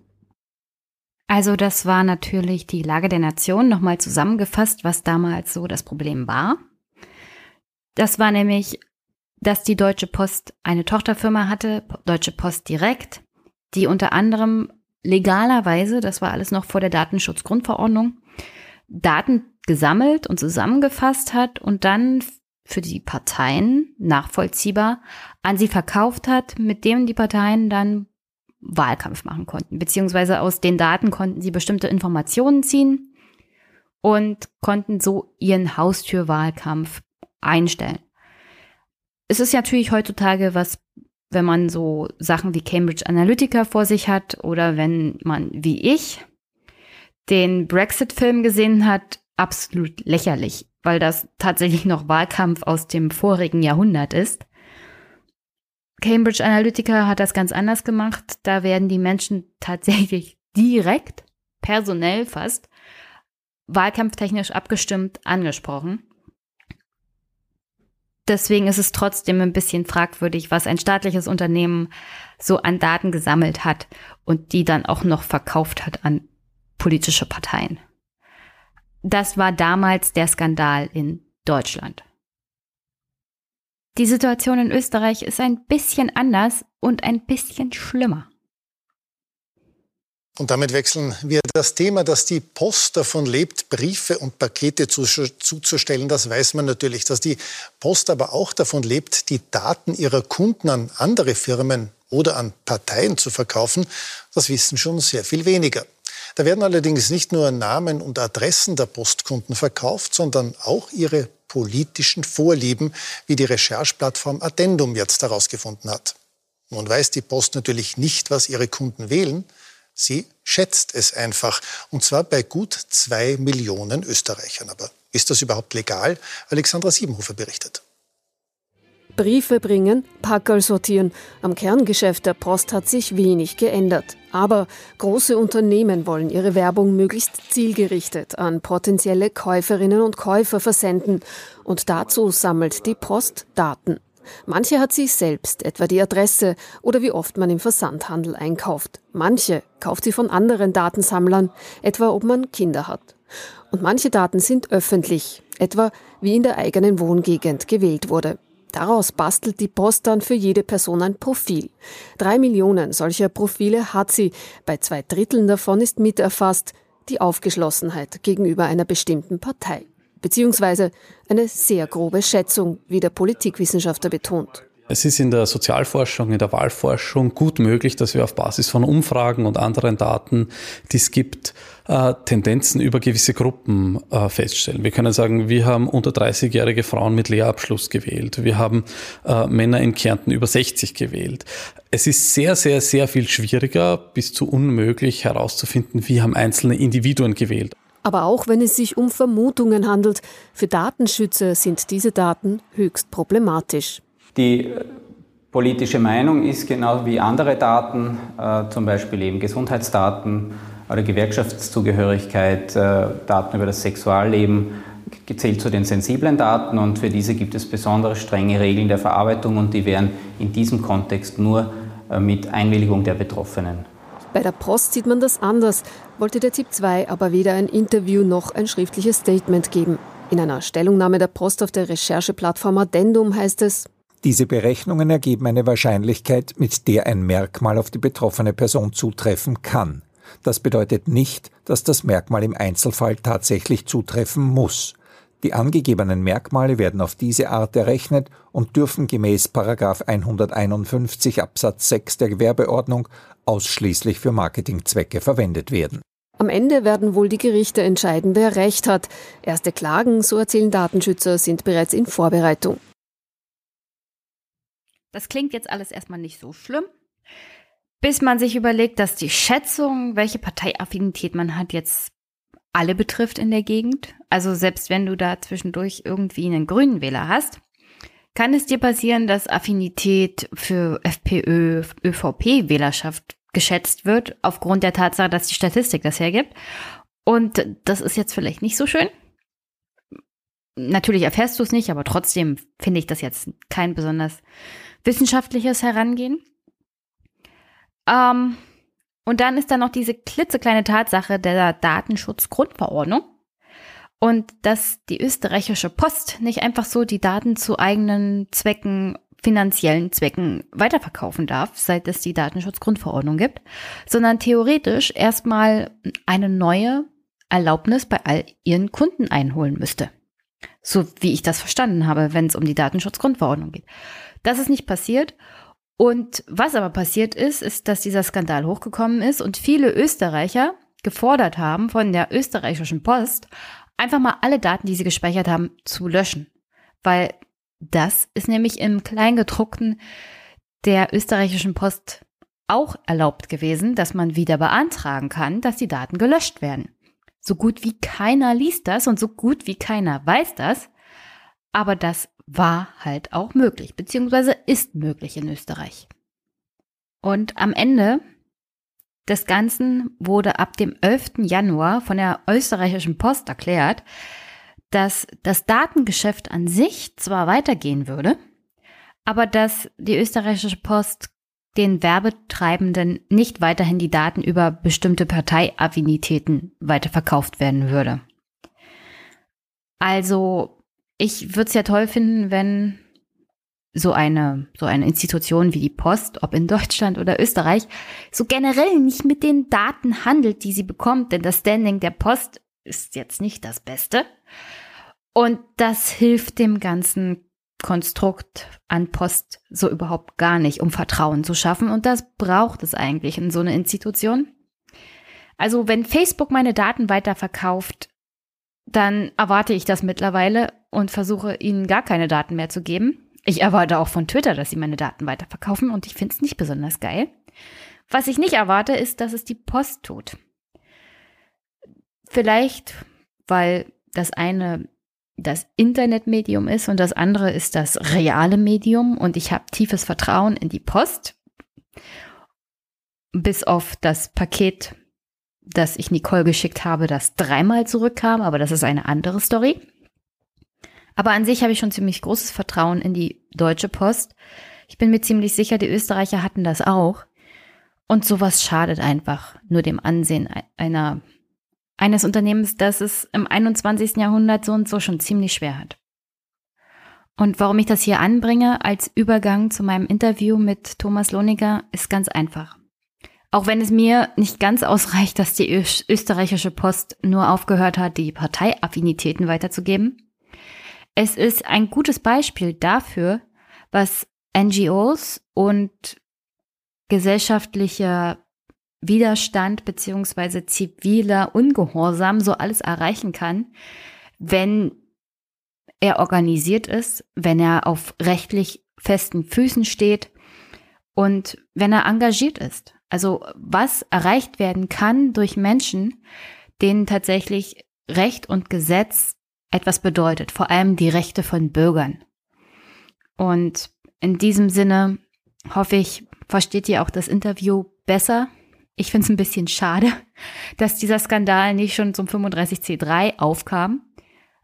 Also das war natürlich die Lage der Nation nochmal zusammengefasst, was damals so das Problem war. Das war nämlich, dass die Deutsche Post eine Tochterfirma hatte, Deutsche Post Direkt, die unter anderem legalerweise, das war alles noch vor der Datenschutzgrundverordnung, Daten gesammelt und zusammengefasst hat und dann für die Parteien nachvollziehbar an sie verkauft hat, mit dem die Parteien dann Wahlkampf machen konnten, beziehungsweise aus den Daten konnten sie bestimmte Informationen ziehen und konnten so ihren Haustürwahlkampf einstellen. Es ist natürlich heutzutage was, wenn man so Sachen wie Cambridge Analytica vor sich hat oder wenn man, wie ich, den Brexit-Film gesehen hat, absolut lächerlich, weil das tatsächlich noch Wahlkampf aus dem vorigen Jahrhundert ist. Cambridge Analytica hat das ganz anders gemacht. Da werden die Menschen tatsächlich direkt, personell fast, wahlkampftechnisch abgestimmt angesprochen. Deswegen ist es trotzdem ein bisschen fragwürdig, was ein staatliches Unternehmen so an Daten gesammelt hat und die dann auch noch verkauft hat an politische Parteien. Das war damals der Skandal in Deutschland. Die Situation in Österreich ist ein bisschen anders und ein bisschen schlimmer. Und damit wechseln wir das Thema, dass die Post davon lebt, Briefe und Pakete zuzustellen. Das weiß man natürlich. Dass die Post aber auch davon lebt, die Daten ihrer Kunden an andere Firmen oder an Parteien zu verkaufen, das wissen schon sehr viel weniger. Da werden allerdings nicht nur Namen und Adressen der Postkunden verkauft, sondern auch ihre politischen Vorlieben, wie die Rechercheplattform Addendum jetzt herausgefunden hat. Nun weiß die Post natürlich nicht, was ihre Kunden wählen. Sie schätzt es einfach. Und zwar bei gut zwei Millionen Österreichern. Aber ist das überhaupt legal? Alexandra Siebenhofer berichtet. Briefe bringen, Packerl sortieren. Am Kerngeschäft der Post hat sich wenig geändert. Aber große Unternehmen wollen ihre Werbung möglichst zielgerichtet an potenzielle Käuferinnen und Käufer versenden. Und dazu sammelt die Post Daten. Manche hat sie selbst, etwa die Adresse oder wie oft man im Versandhandel einkauft. Manche kauft sie von anderen Datensammlern, etwa ob man Kinder hat. Und manche Daten sind öffentlich, etwa wie in der eigenen Wohngegend gewählt wurde. Daraus bastelt die Post dann für jede Person ein Profil. Drei Millionen solcher Profile hat sie. Bei zwei Dritteln davon ist miterfasst die Aufgeschlossenheit gegenüber einer bestimmten Partei. Beziehungsweise eine sehr grobe Schätzung, wie der Politikwissenschaftler betont. Es ist in der Sozialforschung, in der Wahlforschung gut möglich, dass wir auf Basis von Umfragen und anderen Daten, die es gibt, äh, Tendenzen über gewisse Gruppen äh, feststellen. Wir können sagen, wir haben unter 30-jährige Frauen mit Lehrabschluss gewählt. Wir haben äh, Männer in Kärnten über 60 gewählt. Es ist sehr, sehr, sehr viel schwieriger bis zu unmöglich herauszufinden, wie haben einzelne Individuen gewählt. Aber auch wenn es sich um Vermutungen handelt, für Datenschützer sind diese Daten höchst problematisch. Die äh, politische Meinung ist genau wie andere Daten, äh, zum Beispiel eben Gesundheitsdaten oder Gewerkschaftszugehörigkeit, äh, Daten über das Sexualleben, gezählt zu den sensiblen Daten und für diese gibt es besonders strenge Regeln der Verarbeitung und die werden in diesem Kontext nur mit Einwilligung der Betroffenen. Bei der Post sieht man das anders, wollte der Tipp 2 aber weder ein Interview noch ein schriftliches Statement geben. In einer Stellungnahme der Post auf der Rechercheplattform Addendum heißt es, diese Berechnungen ergeben eine Wahrscheinlichkeit, mit der ein Merkmal auf die betroffene Person zutreffen kann. Das bedeutet nicht, dass das Merkmal im Einzelfall tatsächlich zutreffen muss. Die angegebenen Merkmale werden auf diese Art errechnet und dürfen gemäß 151 Absatz 6 der Gewerbeordnung ausschließlich für Marketingzwecke verwendet werden. Am Ende werden wohl die Gerichte entscheiden, wer Recht hat. Erste Klagen, so erzählen Datenschützer, sind bereits in Vorbereitung. Das klingt jetzt alles erstmal nicht so schlimm, bis man sich überlegt, dass die Schätzung, welche Parteiaffinität man hat, jetzt alle betrifft in der Gegend. Also selbst wenn du da zwischendurch irgendwie einen grünen Wähler hast, kann es dir passieren, dass Affinität für FPÖ, ÖVP-Wählerschaft geschätzt wird, aufgrund der Tatsache, dass die Statistik das hergibt. Und das ist jetzt vielleicht nicht so schön. Natürlich erfährst du es nicht, aber trotzdem finde ich das jetzt kein besonders wissenschaftliches Herangehen. Ähm, und dann ist da noch diese klitzekleine Tatsache der Datenschutzgrundverordnung. Und dass die österreichische Post nicht einfach so die Daten zu eigenen Zwecken, finanziellen Zwecken weiterverkaufen darf, seit es die Datenschutzgrundverordnung gibt, sondern theoretisch erstmal eine neue Erlaubnis bei all ihren Kunden einholen müsste. So wie ich das verstanden habe, wenn es um die Datenschutzgrundverordnung geht. Das ist nicht passiert. Und was aber passiert ist, ist, dass dieser Skandal hochgekommen ist und viele Österreicher gefordert haben von der österreichischen Post, einfach mal alle Daten, die sie gespeichert haben, zu löschen. Weil das ist nämlich im Kleingedruckten der österreichischen Post auch erlaubt gewesen, dass man wieder beantragen kann, dass die Daten gelöscht werden. So gut wie keiner liest das und so gut wie keiner weiß das, aber das war halt auch möglich, beziehungsweise ist möglich in Österreich. Und am Ende des Ganzen wurde ab dem 11. Januar von der österreichischen Post erklärt, dass das Datengeschäft an sich zwar weitergehen würde, aber dass die österreichische Post den Werbetreibenden nicht weiterhin die Daten über bestimmte Parteiaffinitäten weiterverkauft werden würde. Also ich würde es ja toll finden, wenn so eine, so eine Institution wie die Post, ob in Deutschland oder Österreich, so generell nicht mit den Daten handelt, die sie bekommt, denn das Standing der Post ist jetzt nicht das Beste. Und das hilft dem ganzen Konstrukt an Post so überhaupt gar nicht, um Vertrauen zu schaffen. Und das braucht es eigentlich in so einer Institution. Also wenn Facebook meine Daten weiterverkauft, dann erwarte ich das mittlerweile und versuche ihnen gar keine Daten mehr zu geben. Ich erwarte auch von Twitter, dass sie meine Daten weiterverkaufen und ich finde es nicht besonders geil. Was ich nicht erwarte, ist, dass es die Post tut. Vielleicht, weil das eine das Internetmedium ist und das andere ist das reale Medium und ich habe tiefes Vertrauen in die Post. Bis auf das Paket das ich Nicole geschickt habe, das dreimal zurückkam, aber das ist eine andere Story. Aber an sich habe ich schon ziemlich großes Vertrauen in die Deutsche Post. Ich bin mir ziemlich sicher, die Österreicher hatten das auch. Und sowas schadet einfach nur dem Ansehen einer, eines Unternehmens, das es im 21. Jahrhundert so und so schon ziemlich schwer hat. Und warum ich das hier anbringe als Übergang zu meinem Interview mit Thomas Lohniger, ist ganz einfach. Auch wenn es mir nicht ganz ausreicht, dass die österreichische Post nur aufgehört hat, die Parteiaffinitäten weiterzugeben. Es ist ein gutes Beispiel dafür, was NGOs und gesellschaftlicher Widerstand beziehungsweise ziviler Ungehorsam so alles erreichen kann, wenn er organisiert ist, wenn er auf rechtlich festen Füßen steht und wenn er engagiert ist. Also was erreicht werden kann durch Menschen, denen tatsächlich Recht und Gesetz etwas bedeutet, vor allem die Rechte von Bürgern. Und in diesem Sinne hoffe ich, versteht ihr auch das Interview besser. Ich finde es ein bisschen schade, dass dieser Skandal nicht schon zum 35C3 aufkam.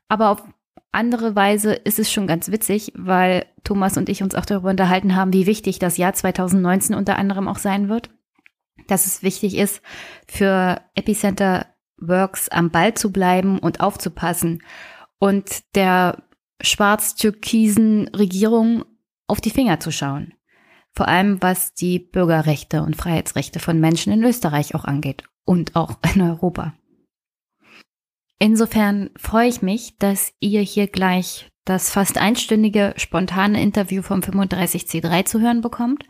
Aber auf andere Weise ist es schon ganz witzig, weil Thomas und ich uns auch darüber unterhalten haben, wie wichtig das Jahr 2019 unter anderem auch sein wird. Dass es wichtig ist, für Epicenter Works am Ball zu bleiben und aufzupassen und der schwarz-türkisen Regierung auf die Finger zu schauen. Vor allem was die Bürgerrechte und Freiheitsrechte von Menschen in Österreich auch angeht und auch in Europa. Insofern freue ich mich, dass ihr hier gleich das fast einstündige spontane Interview vom 35C3 zu hören bekommt.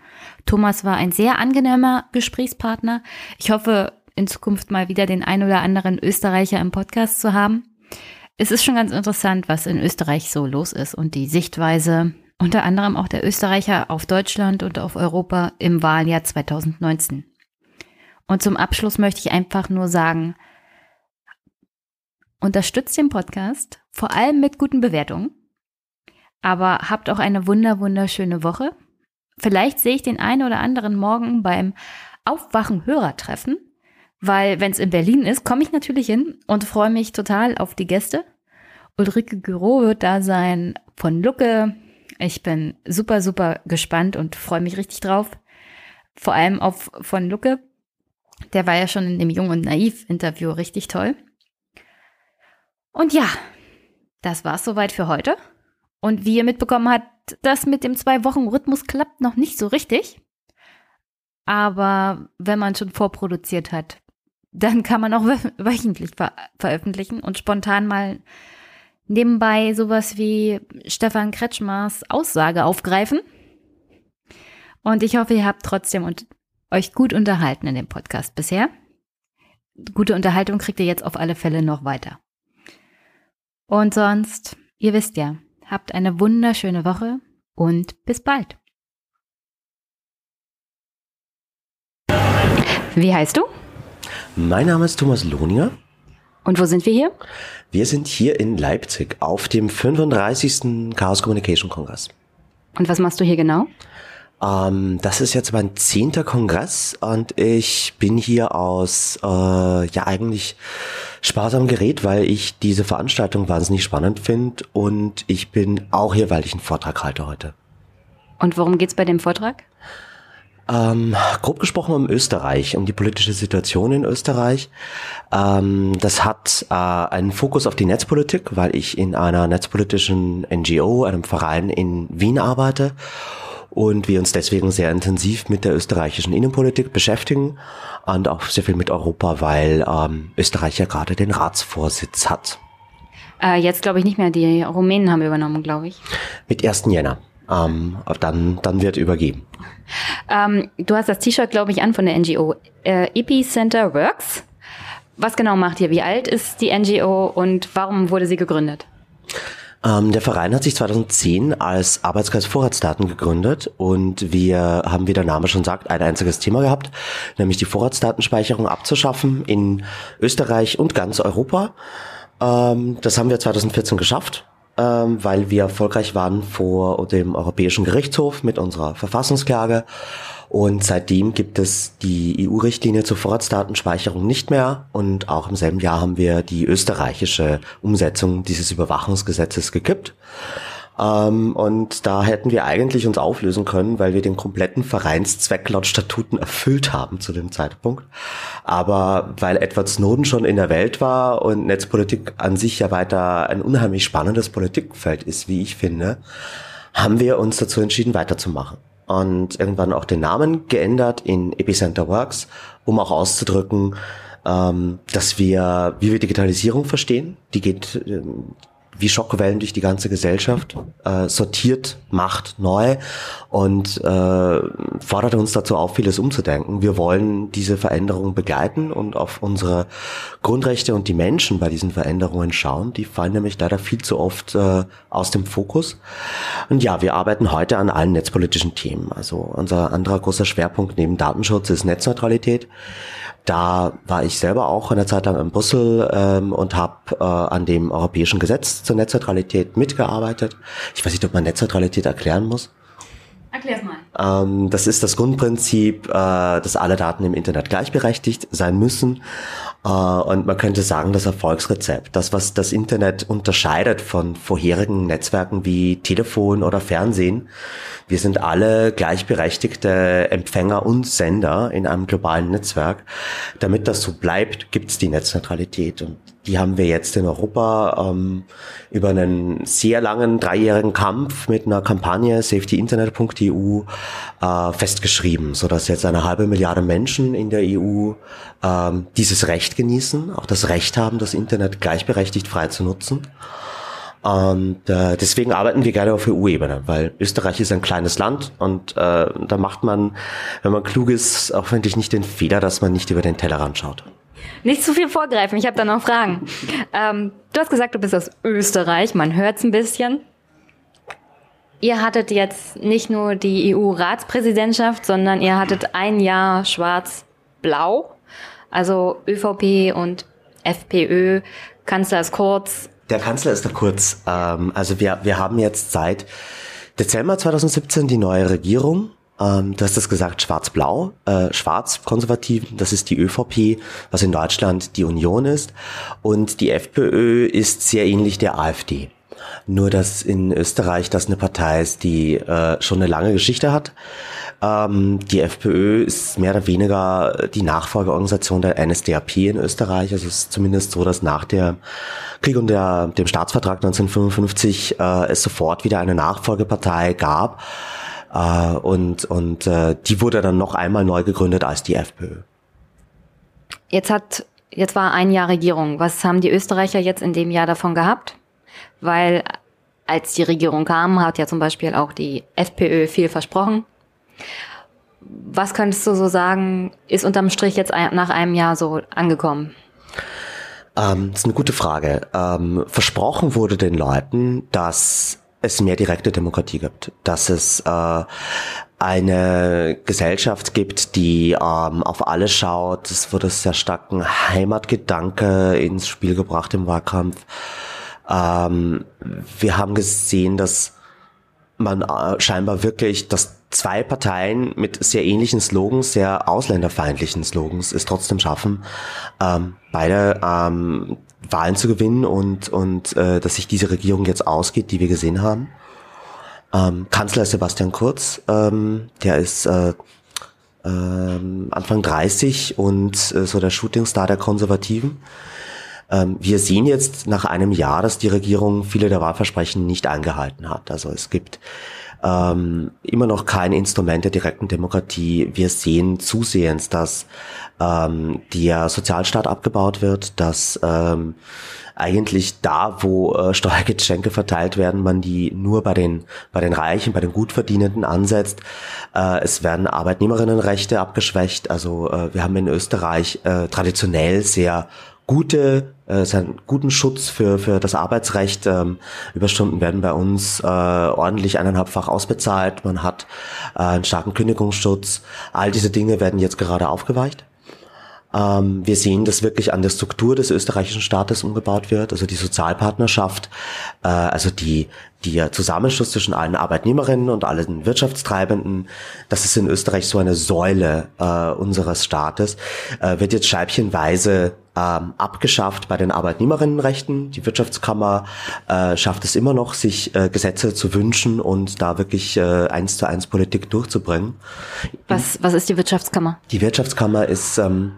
Thomas war ein sehr angenehmer Gesprächspartner. Ich hoffe, in Zukunft mal wieder den ein oder anderen Österreicher im Podcast zu haben. Es ist schon ganz interessant, was in Österreich so los ist und die Sichtweise unter anderem auch der Österreicher auf Deutschland und auf Europa im Wahljahr 2019. Und zum Abschluss möchte ich einfach nur sagen, unterstützt den Podcast, vor allem mit guten Bewertungen. Aber habt auch eine wunder, wunderschöne Woche. Vielleicht sehe ich den einen oder anderen morgen beim Aufwachen Hörertreffen, weil wenn es in Berlin ist, komme ich natürlich hin und freue mich total auf die Gäste. Ulrike Güro wird da sein von Lucke, ich bin super, super gespannt und freue mich richtig drauf. Vor allem auf von Lucke. Der war ja schon in dem Jung und Naiv-Interview richtig toll. Und ja, das war's soweit für heute. Und wie ihr mitbekommen habt, das mit dem Zwei-Wochen-Rhythmus klappt noch nicht so richtig. Aber wenn man schon vorproduziert hat, dann kann man auch wöchentlich ver veröffentlichen und spontan mal nebenbei sowas wie Stefan Kretschmars Aussage aufgreifen. Und ich hoffe, ihr habt trotzdem und euch gut unterhalten in dem Podcast bisher. Gute Unterhaltung kriegt ihr jetzt auf alle Fälle noch weiter. Und sonst, ihr wisst ja, habt eine wunderschöne Woche und bis bald. Wie heißt du? Mein Name ist Thomas Lohninger. Und wo sind wir hier? Wir sind hier in Leipzig auf dem 35. Chaos Communication Kongress. Und was machst du hier genau? Ähm, das ist jetzt mein zehnter Kongress und ich bin hier aus äh, ja eigentlich sparsam Gerät, weil ich diese Veranstaltung wahnsinnig spannend finde und ich bin auch hier, weil ich einen Vortrag halte heute. Und worum geht's bei dem Vortrag? Ähm, grob gesprochen um Österreich, um die politische Situation in Österreich. Ähm, das hat äh, einen Fokus auf die Netzpolitik, weil ich in einer netzpolitischen NGO, einem Verein in Wien arbeite und wir uns deswegen sehr intensiv mit der österreichischen Innenpolitik beschäftigen und auch sehr viel mit Europa, weil ähm, Österreich ja gerade den Ratsvorsitz hat. Äh, jetzt glaube ich nicht mehr, die Rumänen haben übernommen, glaube ich. Mit 1. Jänner. Ähm, dann, dann wird übergeben. Ähm, du hast das T-Shirt, glaube ich, an von der NGO. Äh, Epicenter Works. Was genau macht ihr? Wie alt ist die NGO und warum wurde sie gegründet? Ähm, der Verein hat sich 2010 als Arbeitskreis Vorratsdaten gegründet und wir haben, wie der Name schon sagt, ein einziges Thema gehabt, nämlich die Vorratsdatenspeicherung abzuschaffen in Österreich und ganz Europa. Ähm, das haben wir 2014 geschafft ähm, weil wir erfolgreich waren vor dem Europäischen Gerichtshof mit unserer Verfassungsklage. Und seitdem gibt es die EU-Richtlinie zur Vorratsdatenspeicherung nicht mehr. Und auch im selben Jahr haben wir die österreichische Umsetzung dieses Überwachungsgesetzes gekippt. Ähm, und da hätten wir eigentlich uns auflösen können, weil wir den kompletten Vereinszweck laut Statuten erfüllt haben zu dem Zeitpunkt. Aber weil Edward Snowden schon in der Welt war und Netzpolitik an sich ja weiter ein unheimlich spannendes Politikfeld ist, wie ich finde, haben wir uns dazu entschieden, weiterzumachen. Und irgendwann auch den Namen geändert in Epicenter Works, um auch auszudrücken, ähm, dass wir, wie wir Digitalisierung verstehen, die geht ähm, wie Schockwellen durch die ganze Gesellschaft, äh, sortiert Macht neu und äh, fordert uns dazu auf, vieles umzudenken. Wir wollen diese Veränderungen begleiten und auf unsere Grundrechte und die Menschen bei diesen Veränderungen schauen. Die fallen nämlich leider viel zu oft äh, aus dem Fokus. Und ja, wir arbeiten heute an allen netzpolitischen Themen. Also unser anderer großer Schwerpunkt neben Datenschutz ist Netzneutralität. Da war ich selber auch eine Zeit lang in Brüssel ähm, und habe äh, an dem europäischen Gesetz zur Netzneutralität mitgearbeitet. Ich weiß nicht, ob man Netzneutralität erklären muss. Erklär's mal. Ähm, das ist das Grundprinzip, äh, dass alle Daten im Internet gleichberechtigt sein müssen. Äh, und man könnte sagen, das Erfolgsrezept, das, was das Internet unterscheidet von vorherigen Netzwerken wie Telefon oder Fernsehen, wir sind alle gleichberechtigte Empfänger und Sender in einem globalen Netzwerk. Damit das so bleibt, gibt es die Netzneutralität. Und die haben wir jetzt in Europa ähm, über einen sehr langen dreijährigen Kampf mit einer Kampagne safetyinternet.eu äh, festgeschrieben, so dass jetzt eine halbe Milliarde Menschen in der EU ähm, dieses Recht genießen, auch das Recht haben, das Internet gleichberechtigt frei zu nutzen. Und äh, deswegen arbeiten wir gerne auf EU-Ebene, weil Österreich ist ein kleines Land und äh, da macht man, wenn man klug ist, auch wirklich nicht den Fehler, dass man nicht über den Tellerrand schaut. Nicht zu viel vorgreifen, ich habe da noch Fragen. Ähm, du hast gesagt, du bist aus Österreich, man hört es ein bisschen. Ihr hattet jetzt nicht nur die EU-Ratspräsidentschaft, sondern ihr hattet ein Jahr schwarz-blau, also ÖVP und FPÖ, Kanzlers Kurz, der Kanzler ist da kurz. Ähm, also wir, wir haben jetzt seit Dezember 2017 die neue Regierung. Ähm, du hast das gesagt, schwarz-blau, äh, schwarz-konservativ, das ist die ÖVP, was in Deutschland die Union ist. Und die FPÖ ist sehr ähnlich der AfD. Nur, dass in Österreich das eine Partei ist, die äh, schon eine lange Geschichte hat. Ähm, die FPÖ ist mehr oder weniger die Nachfolgeorganisation der NSDAP in Österreich. Also es ist zumindest so, dass nach der Krieg und der, dem Staatsvertrag 1955 äh, es sofort wieder eine Nachfolgepartei gab. Äh, und und äh, die wurde dann noch einmal neu gegründet als die FPÖ. Jetzt hat jetzt war ein Jahr Regierung. Was haben die Österreicher jetzt in dem Jahr davon gehabt? Weil als die Regierung kam, hat ja zum Beispiel auch die FPÖ viel versprochen. Was könntest du so sagen, ist unterm Strich jetzt nach einem Jahr so angekommen? Ähm, das ist eine gute Frage. Ähm, versprochen wurde den Leuten, dass es mehr direkte Demokratie gibt, dass es äh, eine Gesellschaft gibt, die ähm, auf alles schaut. Es wurde sehr stark ein Heimatgedanke ins Spiel gebracht im Wahlkampf. Ähm, wir haben gesehen, dass man äh, scheinbar wirklich, dass zwei Parteien mit sehr ähnlichen Slogans, sehr ausländerfeindlichen Slogans es trotzdem schaffen, ähm, beide ähm, Wahlen zu gewinnen und, und äh, dass sich diese Regierung jetzt ausgeht, die wir gesehen haben. Ähm, Kanzler Sebastian Kurz, ähm, der ist äh, ähm, Anfang 30 und äh, so der Shootingstar der Konservativen. Ähm, wir sehen jetzt nach einem Jahr, dass die Regierung viele der Wahlversprechen nicht eingehalten hat. Also es gibt ähm, immer noch kein Instrument der direkten Demokratie. Wir sehen zusehends, dass ähm, der Sozialstaat abgebaut wird, dass ähm, eigentlich da, wo äh, Steuergeschenke verteilt werden, man die nur bei den bei den Reichen, bei den Gutverdienenden ansetzt. Äh, es werden Arbeitnehmerinnenrechte abgeschwächt. Also äh, wir haben in Österreich äh, traditionell sehr gute, äh, einen guten Schutz für, für das Arbeitsrecht. Ähm, Überstunden werden bei uns äh, ordentlich eineinhalbfach ausbezahlt. Man hat äh, einen starken Kündigungsschutz. All diese Dinge werden jetzt gerade aufgeweicht. Ähm, wir sehen, dass wirklich an der Struktur des österreichischen Staates umgebaut wird, also die Sozialpartnerschaft, äh, also die, die Zusammenschluss zwischen allen Arbeitnehmerinnen und allen Wirtschaftstreibenden, das ist in Österreich so eine Säule äh, unseres Staates, äh, wird jetzt scheibchenweise ähm, abgeschafft bei den Arbeitnehmerinnenrechten. Die Wirtschaftskammer äh, schafft es immer noch, sich äh, Gesetze zu wünschen und da wirklich äh, eins zu eins Politik durchzubringen. Was, was ist die Wirtschaftskammer? Die Wirtschaftskammer ist ähm,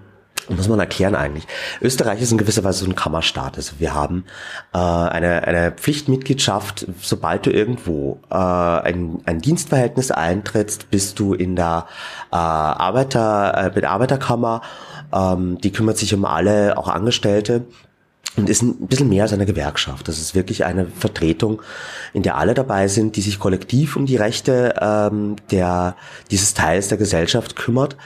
muss man erklären eigentlich. Österreich ist in gewisser Weise so ein Kammerstaat. Also wir haben äh, eine, eine Pflichtmitgliedschaft, sobald du irgendwo äh, ein, ein Dienstverhältnis eintrittst, bist du in der äh, Arbeiter, äh, mit Arbeiterkammer. Ähm, die kümmert sich um alle, auch Angestellte und ist ein bisschen mehr als eine Gewerkschaft. Das ist wirklich eine Vertretung, in der alle dabei sind, die sich kollektiv um die Rechte ähm, der, dieses Teils der Gesellschaft kümmert,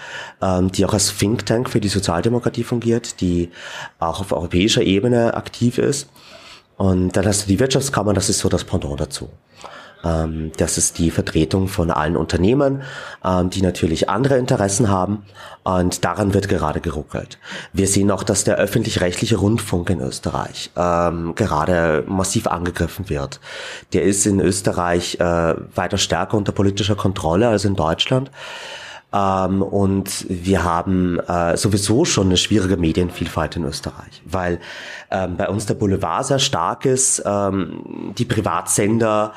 ähm, die auch als Think Tank für die Sozialdemokratie fungiert, die auch auf europäischer Ebene aktiv ist. Und dann hast du die Wirtschaftskammer, das ist so das Pendant dazu. Ähm, das ist die Vertretung von allen Unternehmen, ähm, die natürlich andere Interessen haben. Und daran wird gerade geruckelt. Wir sehen auch, dass der öffentlich-rechtliche Rundfunk in Österreich ähm, gerade massiv angegriffen wird. Der ist in Österreich äh, weiter stärker unter politischer Kontrolle als in Deutschland. Ähm, und wir haben äh, sowieso schon eine schwierige Medienvielfalt in Österreich, weil ähm, bei uns der Boulevard sehr stark ist, ähm, die Privatsender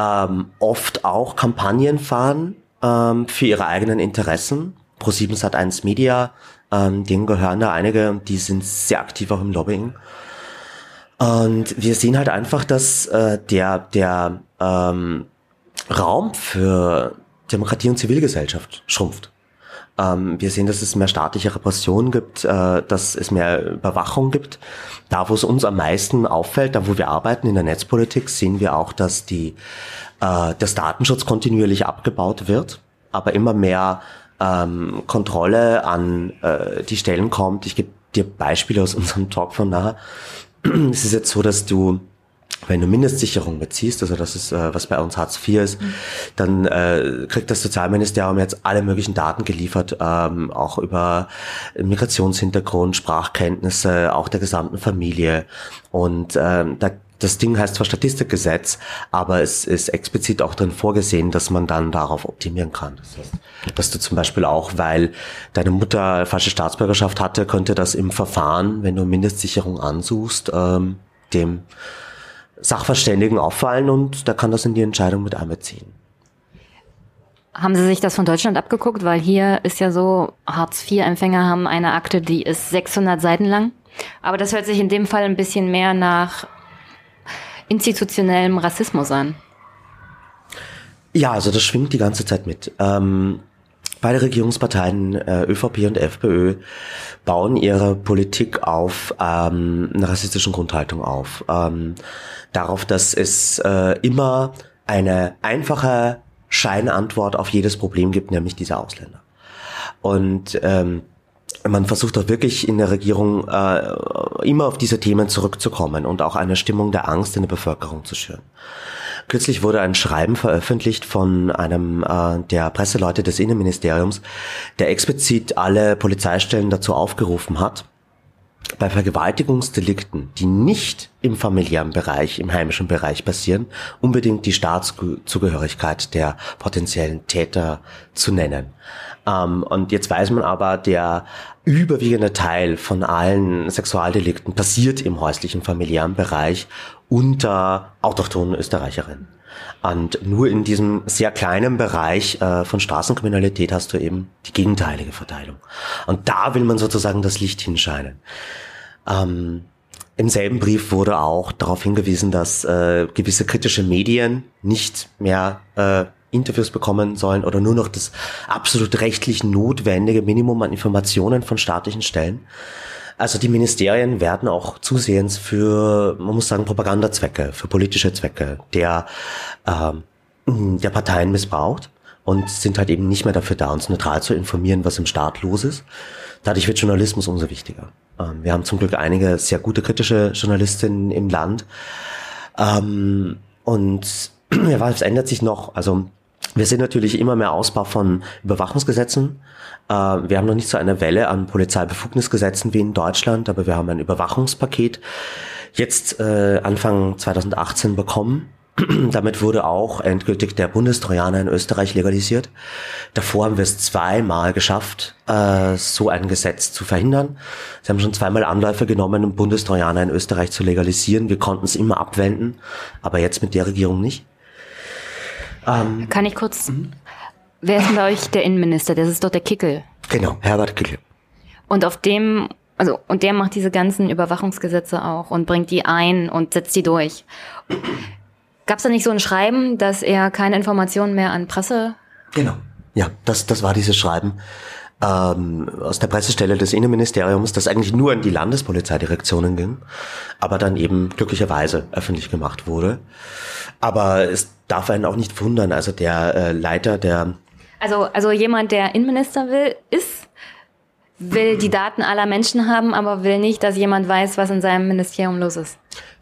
ähm, oft auch Kampagnen fahren ähm, für ihre eigenen Interessen. Pro7 Sat 1 Media, ähm, denen gehören da einige und die sind sehr aktiv auch im Lobbying. Und wir sehen halt einfach, dass äh, der, der ähm, Raum für Demokratie und Zivilgesellschaft schrumpft. Ähm, wir sehen, dass es mehr staatliche Repression gibt, äh, dass es mehr Überwachung gibt. Da, wo es uns am meisten auffällt, da wo wir arbeiten in der Netzpolitik, sehen wir auch, dass die, äh, das Datenschutz kontinuierlich abgebaut wird, aber immer mehr ähm, Kontrolle an äh, die Stellen kommt. Ich gebe dir Beispiele aus unserem Talk von nachher. es ist jetzt so, dass du wenn du Mindestsicherung beziehst, also das ist, äh, was bei uns Hartz IV ist, dann äh, kriegt das Sozialministerium jetzt alle möglichen Daten geliefert, ähm, auch über Migrationshintergrund, Sprachkenntnisse, auch der gesamten Familie. Und ähm, da das Ding heißt zwar Statistikgesetz, aber es ist explizit auch drin vorgesehen, dass man dann darauf optimieren kann. Das heißt, dass du zum Beispiel auch, weil deine Mutter falsche Staatsbürgerschaft hatte, könnte das im Verfahren, wenn du Mindestsicherung ansuchst, ähm, dem Sachverständigen auffallen und der kann das in die Entscheidung mit einbeziehen. Haben Sie sich das von Deutschland abgeguckt? Weil hier ist ja so, Hartz-IV-Empfänger haben eine Akte, die ist 600 Seiten lang. Aber das hört sich in dem Fall ein bisschen mehr nach institutionellem Rassismus an. Ja, also das schwingt die ganze Zeit mit. Ähm, beide Regierungsparteien, äh, ÖVP und FPÖ, bauen ihre Politik auf ähm, einer rassistischen Grundhaltung auf. Ähm, darauf, dass es äh, immer eine einfache Scheinantwort auf jedes Problem gibt, nämlich diese Ausländer. Und ähm, man versucht auch wirklich in der Regierung äh, immer auf diese Themen zurückzukommen und auch eine Stimmung der Angst in der Bevölkerung zu schüren. Kürzlich wurde ein Schreiben veröffentlicht von einem äh, der Presseleute des Innenministeriums, der explizit alle Polizeistellen dazu aufgerufen hat, bei Vergewaltigungsdelikten, die nicht im familiären Bereich, im heimischen Bereich passieren, unbedingt die Staatszugehörigkeit der potenziellen Täter zu nennen. Ähm, und jetzt weiß man aber, der überwiegende Teil von allen Sexualdelikten passiert im häuslichen familiären Bereich unter autochthonen Österreicherinnen. Und nur in diesem sehr kleinen Bereich äh, von Straßenkriminalität hast du eben die gegenteilige Verteilung. Und da will man sozusagen das Licht hinscheinen. Ähm, Im selben Brief wurde auch darauf hingewiesen, dass äh, gewisse kritische Medien nicht mehr äh, Interviews bekommen sollen oder nur noch das absolut rechtlich notwendige Minimum an Informationen von staatlichen Stellen. Also die Ministerien werden auch zusehends für, man muss sagen, Propagandazwecke, für politische Zwecke der, ähm, der Parteien missbraucht und sind halt eben nicht mehr dafür da, uns neutral zu informieren, was im Staat los ist. Dadurch wird Journalismus umso wichtiger. Ähm, wir haben zum Glück einige sehr gute kritische Journalistinnen im Land. Ähm, und ja, was ändert sich noch? Also Wir sehen natürlich immer mehr Ausbau von Überwachungsgesetzen. Äh, wir haben noch nicht so eine Welle an Polizeibefugnisgesetzen wie in Deutschland, aber wir haben ein Überwachungspaket jetzt äh, Anfang 2018 bekommen. Damit wurde auch endgültig der Bundestrojaner in Österreich legalisiert. Davor haben wir es zweimal geschafft, äh, so ein Gesetz zu verhindern. Sie haben schon zweimal Anläufe genommen, um Bundestrojaner in Österreich zu legalisieren. Wir konnten es immer abwenden, aber jetzt mit der Regierung nicht. Ähm, Kann ich kurz. Wer ist denn bei euch der Innenminister? Das ist doch der Kickel. Genau, Herbert Kickel. Und auf dem, also, und der macht diese ganzen Überwachungsgesetze auch und bringt die ein und setzt die durch. Gab es da nicht so ein Schreiben, dass er keine Informationen mehr an Presse? Genau. Ja, das, das war dieses Schreiben ähm, aus der Pressestelle des Innenministeriums, das eigentlich nur an die Landespolizeidirektionen ging, aber dann eben glücklicherweise öffentlich gemacht wurde. Aber es darf einen auch nicht wundern, also der äh, Leiter der... Also, also jemand, der Innenminister will, ist, will die Daten aller Menschen haben, aber will nicht, dass jemand weiß, was in seinem Ministerium los ist.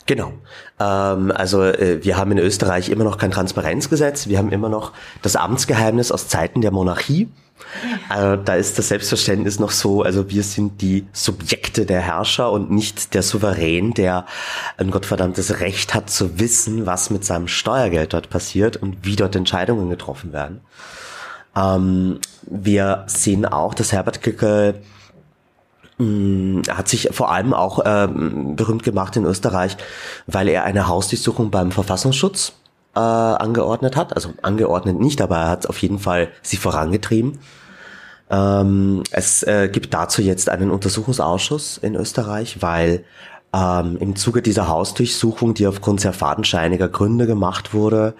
Genau. Ähm, also äh, wir haben in Österreich immer noch kein Transparenzgesetz. Wir haben immer noch das Amtsgeheimnis aus Zeiten der Monarchie. Also da ist das Selbstverständnis noch so, also wir sind die Subjekte der Herrscher und nicht der Souverän, der ein gottverdammtes Recht hat zu wissen, was mit seinem Steuergeld dort passiert und wie dort Entscheidungen getroffen werden. Ähm, wir sehen auch, dass Herbert Kickel mm, hat sich vor allem auch ähm, berühmt gemacht in Österreich, weil er eine Hausdurchsuchung beim Verfassungsschutz äh, angeordnet hat. Also angeordnet nicht, aber er hat auf jeden Fall sie vorangetrieben. Ähm, es äh, gibt dazu jetzt einen Untersuchungsausschuss in Österreich, weil ähm, im Zuge dieser Hausdurchsuchung, die aufgrund sehr fadenscheiniger Gründe gemacht wurde,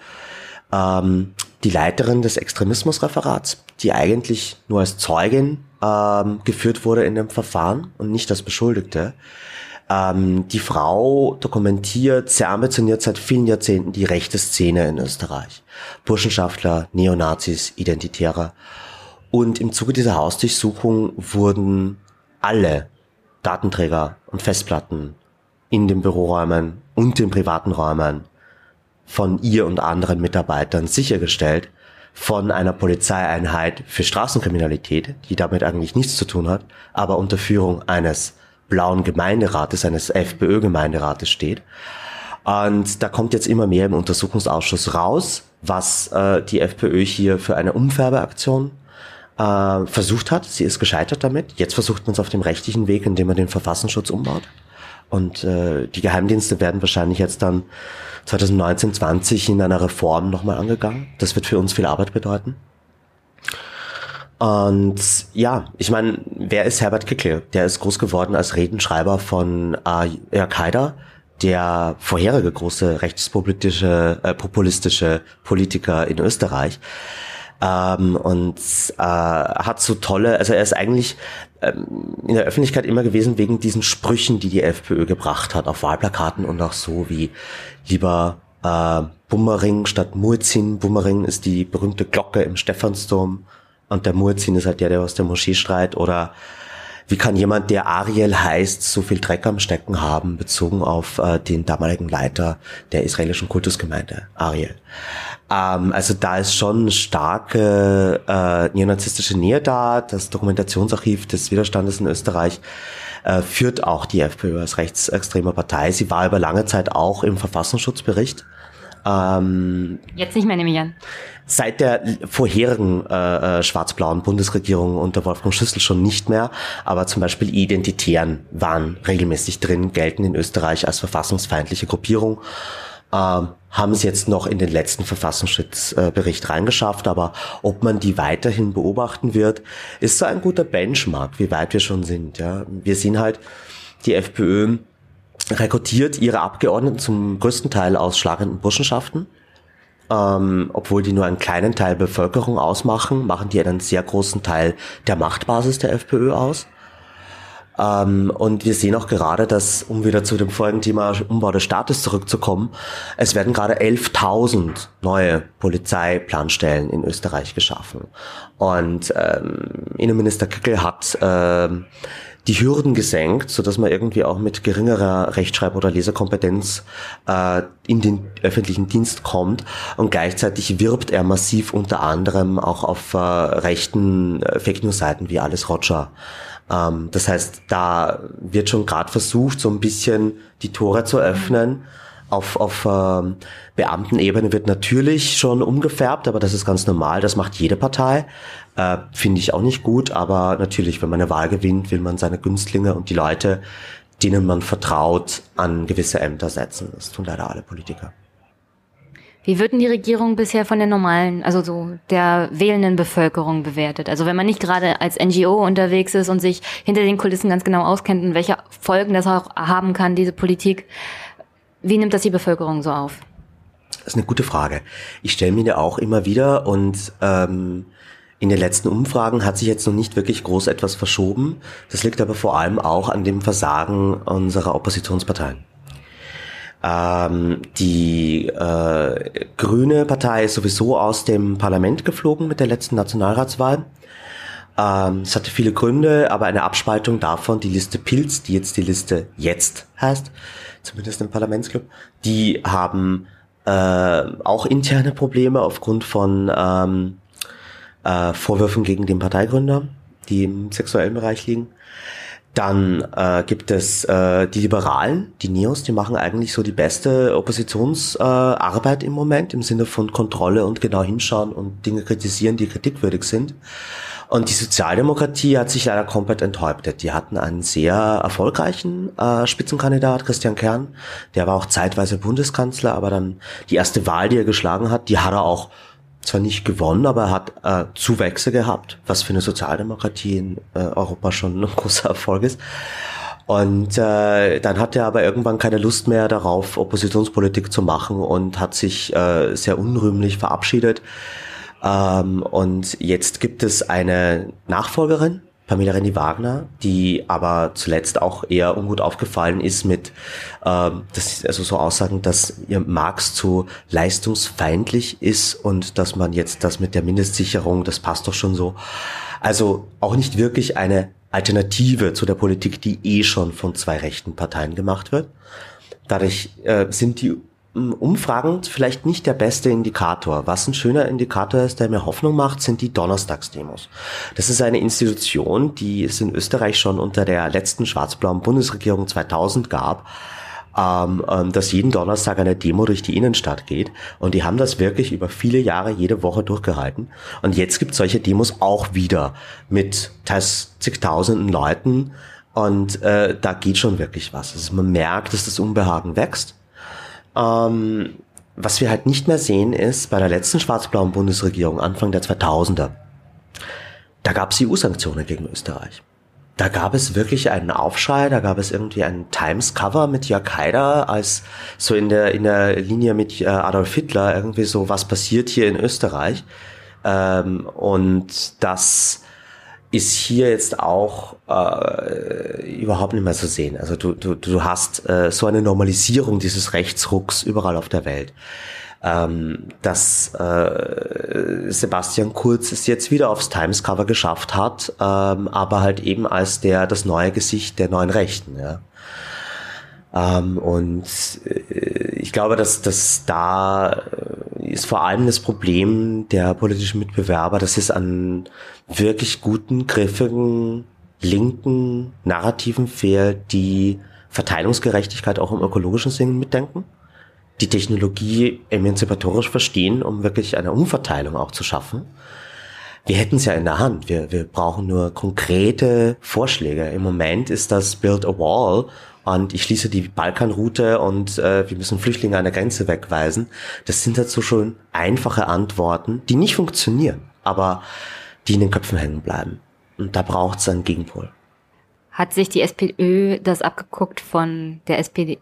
ähm, die Leiterin des Extremismusreferats, die eigentlich nur als Zeugin ähm, geführt wurde in dem Verfahren und nicht als Beschuldigte, ähm, die Frau dokumentiert, sehr ambitioniert seit vielen Jahrzehnten die rechte Szene in Österreich. Burschenschaftler, Neonazis, Identitäre. Und im Zuge dieser Hausdurchsuchung wurden alle Datenträger und Festplatten in den Büroräumen und den privaten Räumen von ihr und anderen Mitarbeitern sichergestellt von einer Polizeieinheit für Straßenkriminalität, die damit eigentlich nichts zu tun hat, aber unter Führung eines blauen Gemeinderates, eines FPÖ-Gemeinderates steht. Und da kommt jetzt immer mehr im Untersuchungsausschuss raus, was äh, die FPÖ hier für eine Umfärbeaktion äh, versucht hat. Sie ist gescheitert damit. Jetzt versucht man es auf dem rechtlichen Weg, indem man den Verfassungsschutz umbaut. Und äh, die Geheimdienste werden wahrscheinlich jetzt dann 2019, 20 in einer Reform nochmal angegangen. Das wird für uns viel Arbeit bedeuten. Und ja, ich meine, wer ist Herbert Kickl? Der ist groß geworden als Redenschreiber von Al-Qaida, der vorherige große rechtspopulistische äh, populistische Politiker in Österreich. Ähm, und äh, hat so tolle, also er ist eigentlich in der Öffentlichkeit immer gewesen wegen diesen Sprüchen, die die FPÖ gebracht hat auf Wahlplakaten und auch so wie lieber äh, Bummering statt Murzin. Bummering ist die berühmte Glocke im Stephansdom und der Murzin ist halt der, der aus der Moschee streit. Oder wie kann jemand, der Ariel heißt, so viel Dreck am Stecken haben, bezogen auf äh, den damaligen Leiter der israelischen Kultusgemeinde, Ariel. Ähm, also da ist schon starke äh, neonazistische Nähe da. Das Dokumentationsarchiv des Widerstandes in Österreich äh, führt auch die FPÖ als rechtsextreme Partei. Sie war über lange Zeit auch im Verfassungsschutzbericht. Ähm, Jetzt nicht mehr, nehme ich an. Seit der vorherigen äh, äh, schwarz-blauen Bundesregierung unter Wolfgang Schüssel schon nicht mehr, aber zum Beispiel Identitären waren regelmäßig drin, gelten in Österreich als verfassungsfeindliche Gruppierung. Ähm, haben es jetzt noch in den letzten Verfassungsschutzbericht reingeschafft, aber ob man die weiterhin beobachten wird, ist so ein guter Benchmark, wie weit wir schon sind. Ja, wir sehen halt, die FPÖ rekrutiert ihre Abgeordneten zum größten Teil aus schlagenden Burschenschaften ähm, obwohl die nur einen kleinen Teil Bevölkerung ausmachen, machen die einen sehr großen Teil der Machtbasis der FPÖ aus. Ähm, und wir sehen auch gerade, dass, um wieder zu dem vorigen Thema Umbau des Staates zurückzukommen, es werden gerade 11.000 neue Polizeiplanstellen in Österreich geschaffen. Und ähm, Innenminister Kickel hat ähm, die Hürden gesenkt, so dass man irgendwie auch mit geringerer Rechtschreib- oder Leserkompetenz äh, in den öffentlichen Dienst kommt und gleichzeitig wirbt er massiv unter anderem auch auf äh, rechten äh, Fake News Seiten wie Alles Roger. Ähm, das heißt, da wird schon gerade versucht, so ein bisschen die Tore zu öffnen. Auf, auf ähm, Beamtenebene wird natürlich schon umgefärbt, aber das ist ganz normal. Das macht jede Partei. Äh, Finde ich auch nicht gut, aber natürlich, wenn man eine Wahl gewinnt, will man seine Günstlinge und die Leute, denen man vertraut, an gewisse Ämter setzen. Das tun leider alle Politiker. Wie wird denn die Regierung bisher von der normalen, also so der wählenden Bevölkerung bewertet? Also wenn man nicht gerade als NGO unterwegs ist und sich hinter den Kulissen ganz genau auskennt und welche Folgen das auch haben kann, diese Politik, wie nimmt das die Bevölkerung so auf? Das ist eine gute Frage. Ich stelle mir da auch immer wieder und ähm, in den letzten Umfragen hat sich jetzt noch nicht wirklich groß etwas verschoben. Das liegt aber vor allem auch an dem Versagen unserer Oppositionsparteien. Ähm, die äh, Grüne Partei ist sowieso aus dem Parlament geflogen mit der letzten Nationalratswahl. Ähm, es hatte viele Gründe, aber eine Abspaltung davon, die Liste Pilz, die jetzt die Liste Jetzt heißt, zumindest im Parlamentsclub, die haben äh, auch interne Probleme aufgrund von ähm, äh, Vorwürfen gegen den Parteigründer, die im sexuellen Bereich liegen. Dann äh, gibt es äh, die Liberalen, die Neos, die machen eigentlich so die beste Oppositionsarbeit äh, im Moment im Sinne von Kontrolle und genau hinschauen und Dinge kritisieren, die kritikwürdig sind. Und die Sozialdemokratie hat sich leider komplett enthäuptet. Die hatten einen sehr erfolgreichen äh, Spitzenkandidat, Christian Kern. Der war auch zeitweise Bundeskanzler, aber dann die erste Wahl, die er geschlagen hat, die hat er auch zwar nicht gewonnen, aber er hat äh, Zuwächse gehabt, was für eine Sozialdemokratie in äh, Europa schon ein großer Erfolg ist. Und äh, dann hat er aber irgendwann keine Lust mehr darauf, Oppositionspolitik zu machen und hat sich äh, sehr unrühmlich verabschiedet. Ähm, und jetzt gibt es eine Nachfolgerin, Pamela Rendi Wagner, die aber zuletzt auch eher ungut aufgefallen ist mit, ähm, das also so Aussagen, dass ihr Marx zu leistungsfeindlich ist und dass man jetzt das mit der Mindestsicherung, das passt doch schon so. Also auch nicht wirklich eine Alternative zu der Politik, die eh schon von zwei rechten Parteien gemacht wird. Dadurch äh, sind die Umfragen vielleicht nicht der beste Indikator. Was ein schöner Indikator ist, der mir Hoffnung macht, sind die Donnerstagsdemos. Das ist eine Institution, die es in Österreich schon unter der letzten schwarz-blauen Bundesregierung 2000 gab, ähm, ähm, dass jeden Donnerstag eine Demo durch die Innenstadt geht. Und die haben das wirklich über viele Jahre jede Woche durchgehalten. Und jetzt gibt es solche Demos auch wieder mit teils zigtausenden Leuten. Und äh, da geht schon wirklich was. Also man merkt, dass das Unbehagen wächst. Ähm, was wir halt nicht mehr sehen ist, bei der letzten schwarz-blauen Bundesregierung Anfang der 2000er, da gab es EU-Sanktionen gegen Österreich. Da gab es wirklich einen Aufschrei, da gab es irgendwie ein Times-Cover mit Jörg Haider als so in der, in der Linie mit äh, Adolf Hitler irgendwie so, was passiert hier in Österreich. Ähm, und das ist hier jetzt auch äh, überhaupt nicht mehr zu sehen. Also du, du, du hast äh, so eine Normalisierung dieses Rechtsrucks überall auf der Welt. Ähm, dass äh, Sebastian Kurz es jetzt wieder aufs Times-Cover geschafft hat, ähm, aber halt eben als der das neue Gesicht der neuen Rechten. Ja. Ähm, und äh, ich glaube, dass, dass da äh, ist vor allem das Problem der politischen Mitbewerber, dass es an wirklich guten, griffigen, linken Narrativen fehlt, die Verteilungsgerechtigkeit auch im ökologischen Sinn mitdenken, die Technologie emanzipatorisch verstehen, um wirklich eine Umverteilung auch zu schaffen. Wir hätten es ja in der Hand. Wir, wir brauchen nur konkrete Vorschläge. Im Moment ist das Build a Wall und ich schließe die Balkanroute und äh, wir müssen Flüchtlinge an der Grenze wegweisen. Das sind halt so schon einfache Antworten, die nicht funktionieren, aber die in den Köpfen hängen bleiben. Und da braucht es einen Gegenpol. Hat sich die SPÖ das abgeguckt von der SPD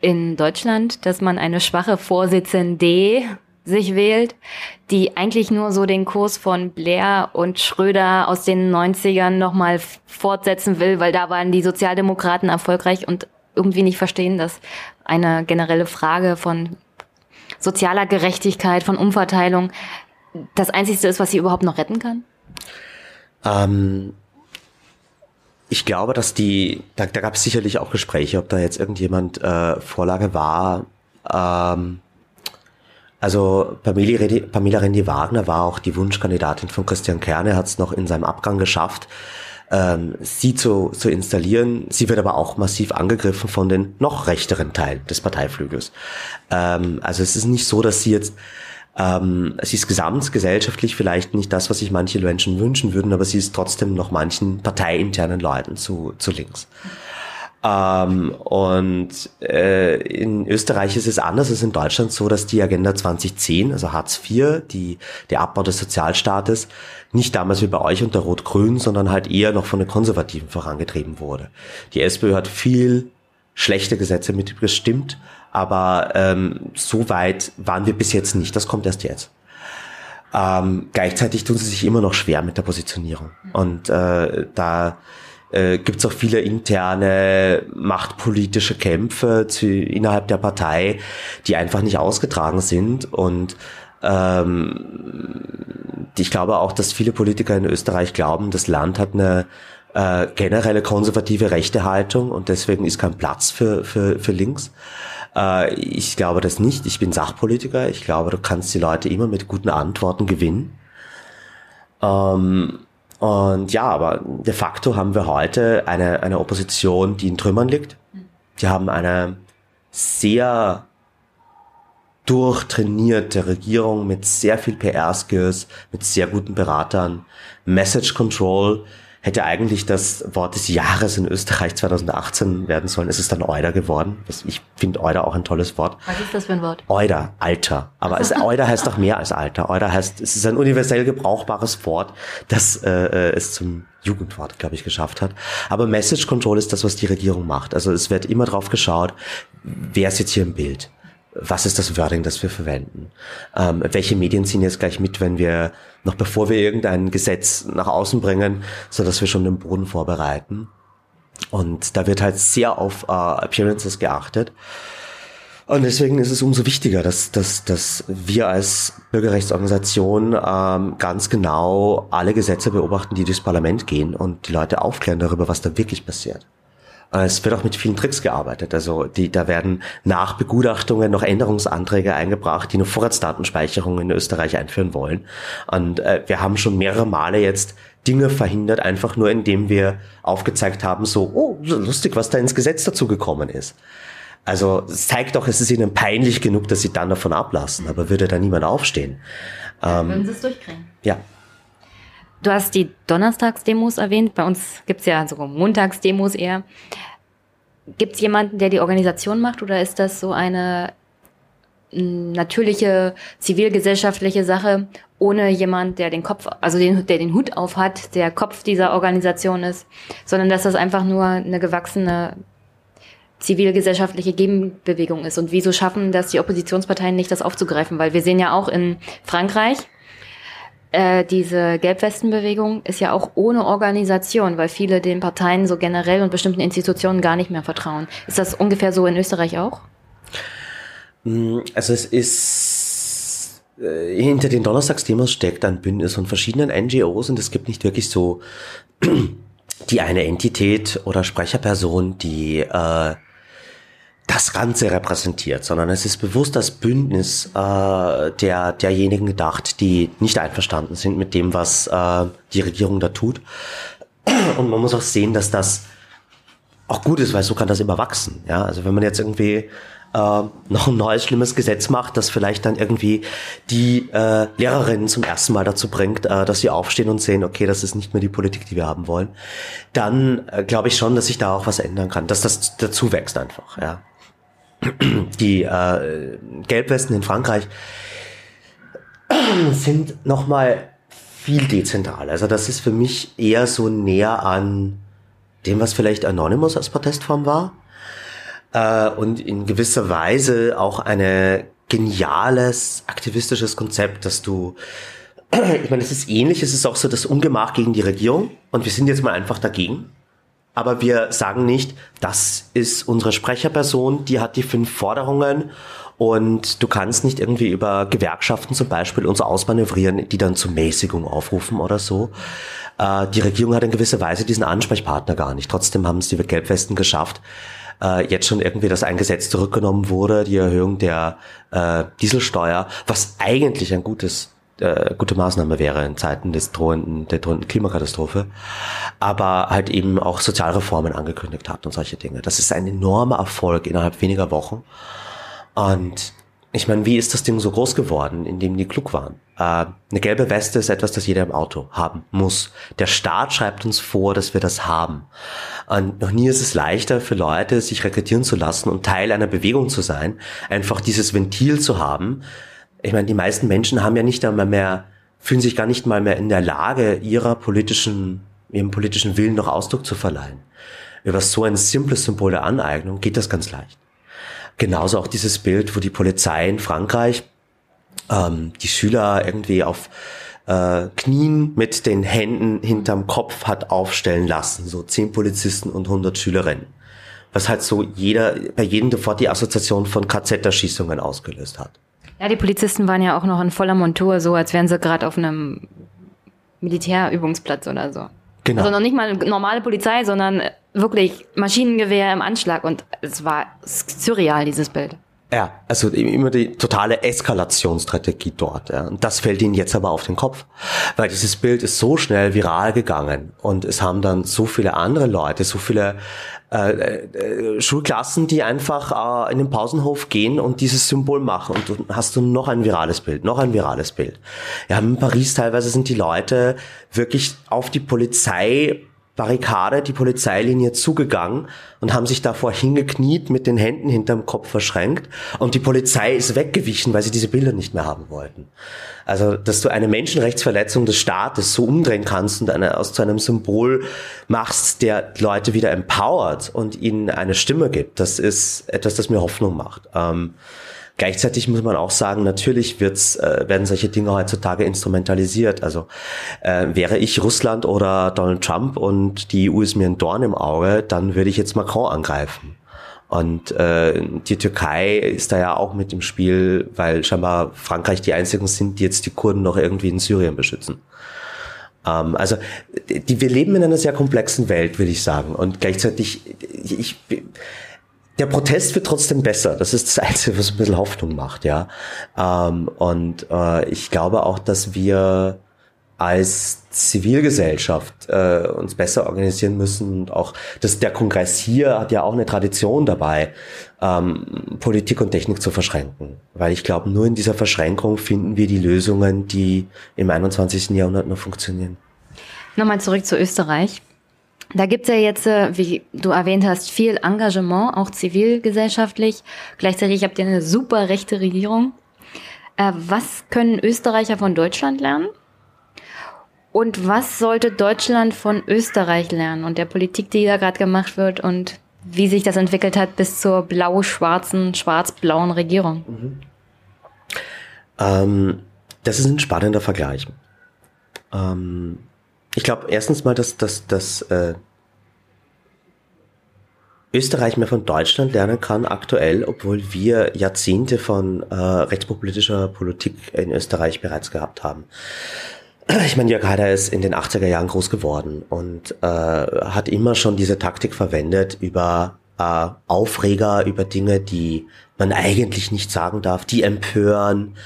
in Deutschland, dass man eine schwache Vorsitzende sich wählt, die eigentlich nur so den Kurs von Blair und Schröder aus den 90ern nochmal fortsetzen will, weil da waren die Sozialdemokraten erfolgreich und irgendwie nicht verstehen, dass eine generelle Frage von sozialer Gerechtigkeit, von Umverteilung das Einzige ist, was sie überhaupt noch retten kann? Ähm, ich glaube, dass die, da, da gab es sicherlich auch Gespräche, ob da jetzt irgendjemand äh, Vorlage war. Ähm, also Pamela Rendi, Pamela Rendi Wagner war auch die Wunschkandidatin von Christian Kerne, hat es noch in seinem Abgang geschafft, ähm, sie zu, zu installieren. Sie wird aber auch massiv angegriffen von den noch rechteren Teilen des Parteiflügels. Ähm, also es ist nicht so, dass sie jetzt ähm, sie ist gesamtgesellschaftlich vielleicht nicht das, was sich manche Menschen wünschen würden, aber sie ist trotzdem noch manchen parteiinternen Leuten zu, zu links. Ähm, und äh, in Österreich ist es anders als in Deutschland so, dass die Agenda 2010, also Hartz IV, die, der Abbau des Sozialstaates, nicht damals wie bei euch unter Rot-Grün, sondern halt eher noch von den Konservativen vorangetrieben wurde. Die SPÖ hat viel schlechte Gesetze mitbestimmt, aber ähm, so weit waren wir bis jetzt nicht. Das kommt erst jetzt. Ähm, gleichzeitig tun sie sich immer noch schwer mit der Positionierung. Und äh, da äh, gibt es auch viele interne machtpolitische Kämpfe zu, innerhalb der Partei, die einfach nicht ausgetragen sind. Und ähm, ich glaube auch, dass viele Politiker in Österreich glauben, das Land hat eine äh, generelle konservative rechte Haltung und deswegen ist kein Platz für, für, für links. Äh, ich glaube das nicht. Ich bin Sachpolitiker. Ich glaube, du kannst die Leute immer mit guten Antworten gewinnen. Ähm, und ja, aber de facto haben wir heute eine, eine Opposition, die in Trümmern liegt. Die haben eine sehr durchtrainierte Regierung mit sehr viel PR-Skills, mit sehr guten Beratern, Message Control, hätte eigentlich das Wort des Jahres in Österreich 2018 werden sollen. Es ist dann Euder geworden. Ich finde Euder auch ein tolles Wort. Was ist das für ein Wort? Euder, Alter. Aber es, Euder heißt doch mehr als Alter. Euder heißt, es ist ein universell gebrauchbares Wort, das äh, äh es zum Jugendwort, glaube ich, geschafft hat. Aber Message Control ist das, was die Regierung macht. Also es wird immer drauf geschaut, wer ist jetzt hier im Bild? Was ist das Wording, das wir verwenden? Ähm, welche Medien ziehen jetzt gleich mit, wenn wir, noch bevor wir irgendein Gesetz nach außen bringen, so dass wir schon den Boden vorbereiten? Und da wird halt sehr auf äh, Appearances geachtet. Und deswegen ist es umso wichtiger, dass, dass, dass wir als Bürgerrechtsorganisation ähm, ganz genau alle Gesetze beobachten, die durchs Parlament gehen und die Leute aufklären darüber, was da wirklich passiert. Es wird auch mit vielen Tricks gearbeitet. Also die, da werden nach Begutachtungen noch Änderungsanträge eingebracht, die eine Vorratsdatenspeicherung in Österreich einführen wollen. Und äh, wir haben schon mehrere Male jetzt Dinge verhindert, einfach nur indem wir aufgezeigt haben, so, oh, lustig, was da ins Gesetz dazu gekommen ist. Also es zeigt doch, es ist ihnen peinlich genug, dass sie dann davon ablassen, aber würde da niemand aufstehen. Ähm, Würden sie es durchkriegen? Ja. Du hast die Donnerstagsdemos erwähnt. Bei uns gibt's ja so Montagsdemos eher. Gibt's jemanden, der die Organisation macht oder ist das so eine natürliche zivilgesellschaftliche Sache ohne jemand, der den Kopf, also den, der den Hut auf hat, der Kopf dieser Organisation ist, sondern dass das einfach nur eine gewachsene zivilgesellschaftliche Gegenbewegung ist. Und wieso schaffen das die Oppositionsparteien nicht, das aufzugreifen? Weil wir sehen ja auch in Frankreich, äh, diese Gelbwestenbewegung ist ja auch ohne Organisation, weil viele den Parteien so generell und bestimmten Institutionen gar nicht mehr vertrauen. Ist das ungefähr so in Österreich auch? Mm, also es ist äh, hinter den Donnerstagsdemos steckt ein Bündnis von verschiedenen NGOs und es gibt nicht wirklich so die eine Entität oder Sprecherperson, die äh, das Ganze repräsentiert, sondern es ist bewusst das Bündnis äh, der, derjenigen gedacht, die nicht einverstanden sind mit dem, was äh, die Regierung da tut. Und man muss auch sehen, dass das auch gut ist, weil so kann das immer wachsen. Ja, also wenn man jetzt irgendwie äh, noch ein neues schlimmes Gesetz macht, das vielleicht dann irgendwie die äh, Lehrerinnen zum ersten Mal dazu bringt, äh, dass sie aufstehen und sehen, okay, das ist nicht mehr die Politik, die wir haben wollen, dann äh, glaube ich schon, dass sich da auch was ändern kann, dass das dazu wächst einfach. Ja die äh, Gelbwesten in Frankreich sind nochmal viel dezentral. Also das ist für mich eher so näher an dem, was vielleicht Anonymous als Protestform war. Äh, und in gewisser Weise auch eine geniales aktivistisches Konzept, dass du ich meine, es ist ähnlich, es ist auch so das Ungemach gegen die Regierung und wir sind jetzt mal einfach dagegen. Aber wir sagen nicht, das ist unsere Sprecherperson, die hat die fünf Forderungen und du kannst nicht irgendwie über Gewerkschaften zum Beispiel uns ausmanövrieren, die dann zur Mäßigung aufrufen oder so. Äh, die Regierung hat in gewisser Weise diesen Ansprechpartner gar nicht. Trotzdem haben es die Gelbwesten geschafft, äh, jetzt schon irgendwie, dass ein Gesetz zurückgenommen wurde, die Erhöhung der äh, Dieselsteuer, was eigentlich ein gutes äh, gute Maßnahme wäre in Zeiten des drohenden, der drohenden Klimakatastrophe, aber halt eben auch Sozialreformen angekündigt hat und solche Dinge. Das ist ein enormer Erfolg innerhalb weniger Wochen. Und ich meine, wie ist das Ding so groß geworden, indem die klug waren? Äh, eine gelbe Weste ist etwas, das jeder im Auto haben muss. Der Staat schreibt uns vor, dass wir das haben. Und noch nie ist es leichter für Leute, sich rekrutieren zu lassen und Teil einer Bewegung zu sein, einfach dieses Ventil zu haben. Ich meine, die meisten Menschen haben ja nicht einmal mehr, fühlen sich gar nicht mal mehr in der Lage, ihrer politischen, ihrem politischen Willen noch Ausdruck zu verleihen. Über so ein simples Symbol der Aneignung geht das ganz leicht. Genauso auch dieses Bild, wo die Polizei in Frankreich ähm, die Schüler irgendwie auf äh, Knien mit den Händen hinterm Kopf hat aufstellen lassen. So zehn Polizisten und 100 Schülerinnen. Was halt so jeder, bei jedem sofort die Assoziation von KZ-Erschießungen ausgelöst hat. Ja, die Polizisten waren ja auch noch in voller Montur, so als wären sie gerade auf einem Militärübungsplatz oder so. Genau. Also noch nicht mal normale Polizei, sondern wirklich Maschinengewehr im Anschlag. Und es war surreal, dieses Bild. Ja, also immer die totale Eskalationsstrategie dort. Ja. Und das fällt ihnen jetzt aber auf den Kopf, weil dieses Bild ist so schnell viral gegangen und es haben dann so viele andere Leute, so viele äh, äh, Schulklassen, die einfach äh, in den Pausenhof gehen und dieses Symbol machen und du hast du noch ein virales Bild, noch ein virales Bild. Ja, in Paris teilweise sind die Leute wirklich auf die Polizei Barrikade, die Polizeilinie zugegangen und haben sich davor hingekniet, mit den Händen hinterm Kopf verschränkt. Und die Polizei ist weggewichen, weil sie diese Bilder nicht mehr haben wollten. Also, dass du eine Menschenrechtsverletzung des Staates so umdrehen kannst und eine, aus zu einem Symbol machst, der Leute wieder empowert und ihnen eine Stimme gibt, das ist etwas, das mir Hoffnung macht. Ähm, Gleichzeitig muss man auch sagen, natürlich wird's, äh, werden solche Dinge heutzutage instrumentalisiert. Also äh, wäre ich Russland oder Donald Trump und die EU ist mir ein Dorn im Auge, dann würde ich jetzt Macron angreifen. Und äh, die Türkei ist da ja auch mit im Spiel, weil scheinbar Frankreich die einzigen sind, die jetzt die Kurden noch irgendwie in Syrien beschützen. Ähm, also die, wir leben in einer sehr komplexen Welt, will ich sagen. Und gleichzeitig, ich, ich der Protest wird trotzdem besser. Das ist das Einzige, was ein bisschen Hoffnung macht, ja. Ähm, und äh, ich glaube auch, dass wir als Zivilgesellschaft äh, uns besser organisieren müssen und auch dass der Kongress hier hat ja auch eine Tradition dabei, ähm, Politik und Technik zu verschränken, weil ich glaube, nur in dieser Verschränkung finden wir die Lösungen, die im 21. Jahrhundert noch funktionieren. Nochmal zurück zu Österreich. Da gibt's ja jetzt, äh, wie du erwähnt hast, viel Engagement, auch zivilgesellschaftlich. Gleichzeitig habt ihr eine super rechte Regierung. Äh, was können Österreicher von Deutschland lernen? Und was sollte Deutschland von Österreich lernen und der Politik, die da gerade gemacht wird und wie sich das entwickelt hat bis zur blau-schwarzen, schwarz-blauen Regierung? Mhm. Ähm, das ist ein spannender Vergleich. Ähm, ich glaube erstens mal, dass, dass, dass äh, Österreich mehr von Deutschland lernen kann aktuell, obwohl wir Jahrzehnte von äh, rechtspopulistischer Politik in Österreich bereits gehabt haben. Ich meine, Jörg Haider ist in den 80er Jahren groß geworden und äh, hat immer schon diese Taktik verwendet über äh, Aufreger, über Dinge, die man eigentlich nicht sagen darf, die empören,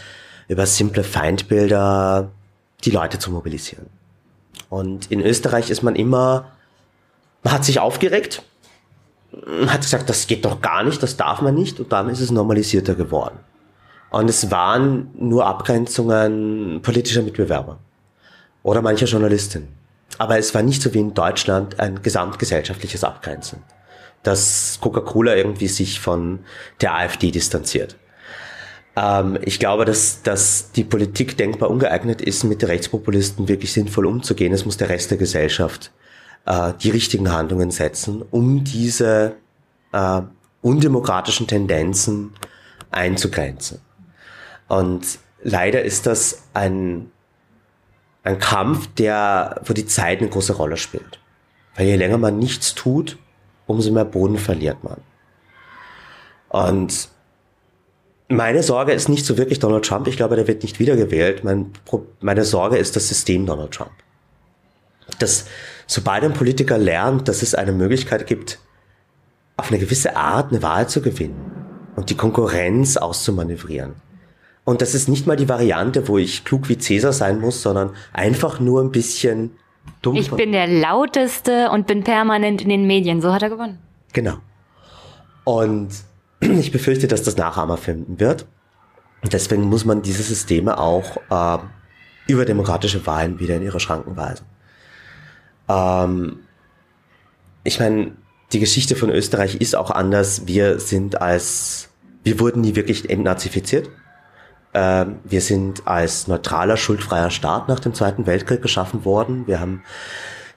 über simple Feindbilder, die Leute zu mobilisieren. Und in Österreich ist man immer, man hat sich aufgeregt, hat gesagt, das geht doch gar nicht, das darf man nicht, und dann ist es normalisierter geworden. Und es waren nur Abgrenzungen politischer Mitbewerber oder mancher Journalistin. Aber es war nicht so wie in Deutschland ein gesamtgesellschaftliches Abgrenzen, dass Coca-Cola irgendwie sich von der AfD distanziert. Ähm, ich glaube, dass, dass die Politik denkbar ungeeignet ist, mit den Rechtspopulisten wirklich sinnvoll umzugehen. Es muss der Rest der Gesellschaft äh, die richtigen Handlungen setzen, um diese äh, undemokratischen Tendenzen einzugrenzen. Und leider ist das ein, ein Kampf, der, wo die Zeit eine große Rolle spielt. Weil je länger man nichts tut, umso mehr Boden verliert man. Und meine Sorge ist nicht so wirklich Donald Trump. Ich glaube, der wird nicht wiedergewählt. Mein, meine Sorge ist das System Donald Trump. dass sobald ein Politiker lernt, dass es eine Möglichkeit gibt, auf eine gewisse Art eine Wahl zu gewinnen und die Konkurrenz auszumanövrieren. Und das ist nicht mal die Variante, wo ich klug wie Cäsar sein muss, sondern einfach nur ein bisschen dumm. Ich bin der lauteste und bin permanent in den Medien. So hat er gewonnen. Genau. Und ich befürchte, dass das Nachahmer finden wird. Und deswegen muss man diese Systeme auch äh, über demokratische Wahlen wieder in ihre Schranken weisen. Ähm, ich meine, die Geschichte von Österreich ist auch anders. Wir sind als, wir wurden nie wirklich entnazifiziert. Ähm, wir sind als neutraler, schuldfreier Staat nach dem Zweiten Weltkrieg geschaffen worden. Wir haben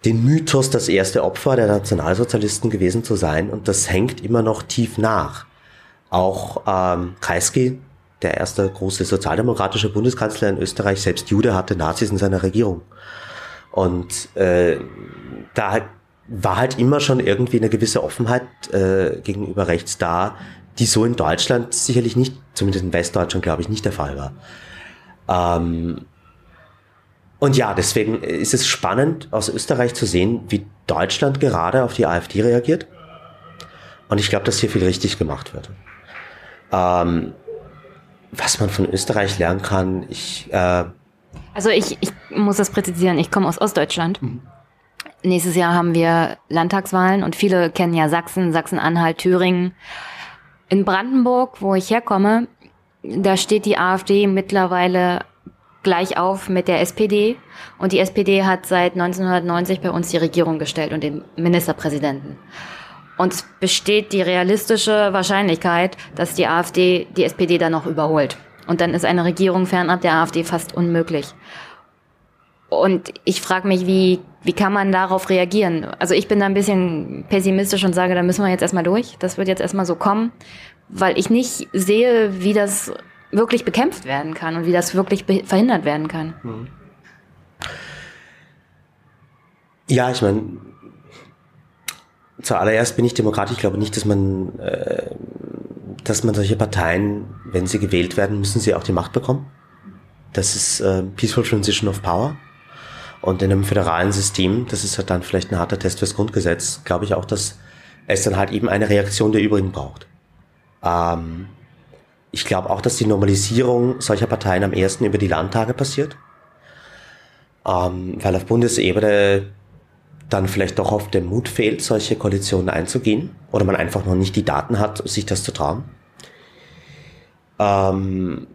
den Mythos, das erste Opfer der Nationalsozialisten gewesen zu sein. Und das hängt immer noch tief nach. Auch ähm, Kreisky, der erste große sozialdemokratische Bundeskanzler in Österreich, selbst Jude, hatte Nazis in seiner Regierung. Und äh, da war halt immer schon irgendwie eine gewisse Offenheit äh, gegenüber rechts da, die so in Deutschland sicherlich nicht, zumindest in Westdeutschland glaube ich, nicht der Fall war. Ähm, und ja, deswegen ist es spannend aus Österreich zu sehen, wie Deutschland gerade auf die AfD reagiert. Und ich glaube, dass hier viel richtig gemacht wird. Ähm, was man von Österreich lernen kann, ich... Äh, also ich, ich muss das präzisieren, ich komme aus Ostdeutschland. Mhm. Nächstes Jahr haben wir Landtagswahlen und viele kennen ja Sachsen, Sachsen-Anhalt, Thüringen. In Brandenburg, wo ich herkomme, da steht die AfD mittlerweile gleich auf mit der SPD. Und die SPD hat seit 1990 bei uns die Regierung gestellt und den Ministerpräsidenten. Und es besteht die realistische Wahrscheinlichkeit, dass die AfD die SPD dann noch überholt. Und dann ist eine Regierung fernab der AfD fast unmöglich. Und ich frage mich, wie, wie kann man darauf reagieren? Also ich bin da ein bisschen pessimistisch und sage, da müssen wir jetzt erstmal durch. Das wird jetzt erstmal so kommen, weil ich nicht sehe, wie das wirklich bekämpft werden kann und wie das wirklich verhindert werden kann. Mhm. Ja, ich meine, zuallererst bin ich Demokrat. Ich glaube nicht, dass man, äh, dass man solche Parteien, wenn sie gewählt werden, müssen sie auch die Macht bekommen. Das ist äh, Peaceful Transition of Power. Und in einem föderalen System, das ist halt dann vielleicht ein harter Test fürs Grundgesetz, glaube ich auch, dass es dann halt eben eine Reaktion der übrigen braucht. Ähm, ich glaube auch, dass die Normalisierung solcher Parteien am ersten über die Landtage passiert. Ähm, weil auf Bundesebene dann vielleicht doch oft der Mut fehlt, solche Koalitionen einzugehen. Oder man einfach noch nicht die Daten hat, sich das zu trauen. Ähm,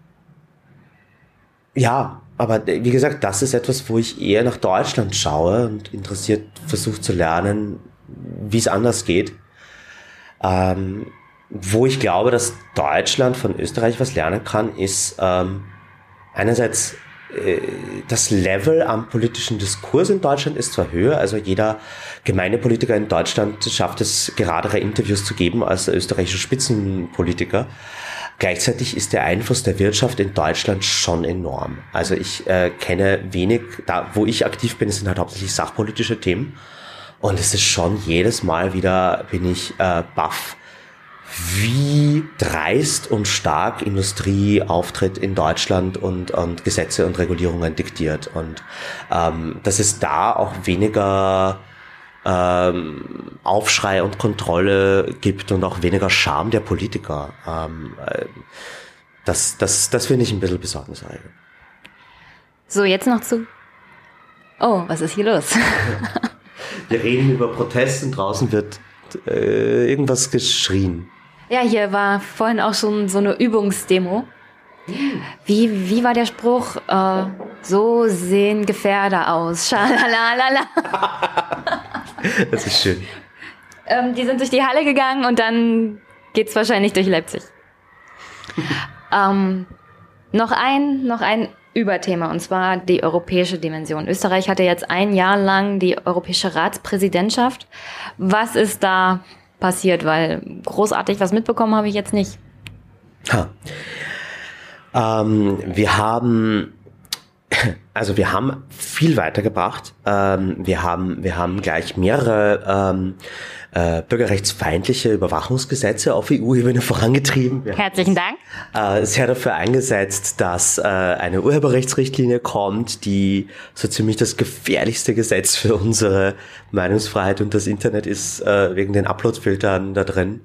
ja, aber wie gesagt, das ist etwas, wo ich eher nach Deutschland schaue und interessiert versuche zu lernen, wie es anders geht. Ähm, wo ich glaube, dass Deutschland von Österreich was lernen kann, ist ähm, einerseits das Level am politischen Diskurs in Deutschland ist zwar höher, also jeder Gemeindepolitiker in Deutschland schafft es, geradere Interviews zu geben als der österreichische Spitzenpolitiker. Gleichzeitig ist der Einfluss der Wirtschaft in Deutschland schon enorm. Also ich äh, kenne wenig, da wo ich aktiv bin, sind halt hauptsächlich sachpolitische Themen. Und es ist schon jedes Mal wieder, bin ich äh, baff, wie dreist und stark Industrie auftritt in Deutschland und, und Gesetze und Regulierungen diktiert. Und ähm, dass es da auch weniger ähm, Aufschrei und Kontrolle gibt und auch weniger Scham der Politiker. Ähm, äh, das das, das finde ich ein bisschen besorgniserregend. So, jetzt noch zu. Oh, was ist hier los? Wir reden über Protest und draußen wird äh, irgendwas geschrien. Ja, hier war vorhin auch schon so eine Übungsdemo. Wie, wie war der Spruch? Äh, so sehen Gefährder aus. Schalalalala. das ist schön. Ähm, die sind durch die Halle gegangen und dann geht's wahrscheinlich durch Leipzig. ähm, noch ein, noch ein Überthema und zwar die europäische Dimension. Österreich hatte jetzt ein Jahr lang die europäische Ratspräsidentschaft. Was ist da passiert? Weil großartig was mitbekommen habe ich jetzt nicht. Ha. Ähm, wir haben also wir haben viel weitergebracht. Ähm, wir haben wir haben gleich mehrere ähm, äh, bürgerrechtsfeindliche Überwachungsgesetze auf EU-Ebene vorangetrieben. Wir Herzlichen Dank. Äh, sehr dafür eingesetzt, dass äh, eine Urheberrechtsrichtlinie kommt, die so ziemlich das gefährlichste Gesetz für unsere Meinungsfreiheit und das Internet ist, äh, wegen den Uploadfiltern da drin.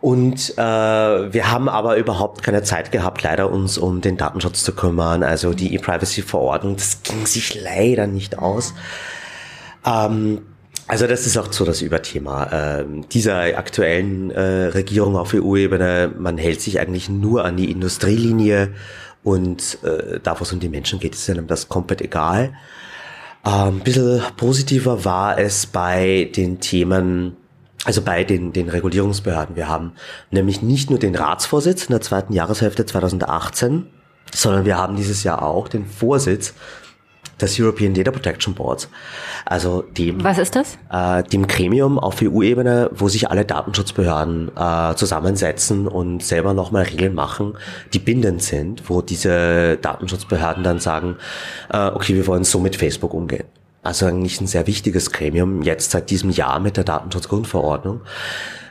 Und äh, wir haben aber überhaupt keine Zeit gehabt, leider uns um den Datenschutz zu kümmern. Also die E-Privacy-Verordnung, das ging sich leider nicht aus. Ähm, also das ist auch so das Überthema ähm, dieser aktuellen äh, Regierung auf EU-Ebene. Man hält sich eigentlich nur an die Industrielinie und äh, da, wo es um die Menschen geht, ist einem das komplett egal. Ähm, ein bisschen positiver war es bei den Themen, also bei den, den Regulierungsbehörden. Wir haben nämlich nicht nur den Ratsvorsitz in der zweiten Jahreshälfte 2018, sondern wir haben dieses Jahr auch den Vorsitz des European Data Protection Boards. Also dem. Was ist das? Äh, dem Gremium auf EU-Ebene, wo sich alle Datenschutzbehörden äh, zusammensetzen und selber nochmal Regeln machen, die bindend sind, wo diese Datenschutzbehörden dann sagen, äh, okay, wir wollen so mit Facebook umgehen. Also eigentlich ein sehr wichtiges Gremium, jetzt seit diesem Jahr mit der Datenschutzgrundverordnung.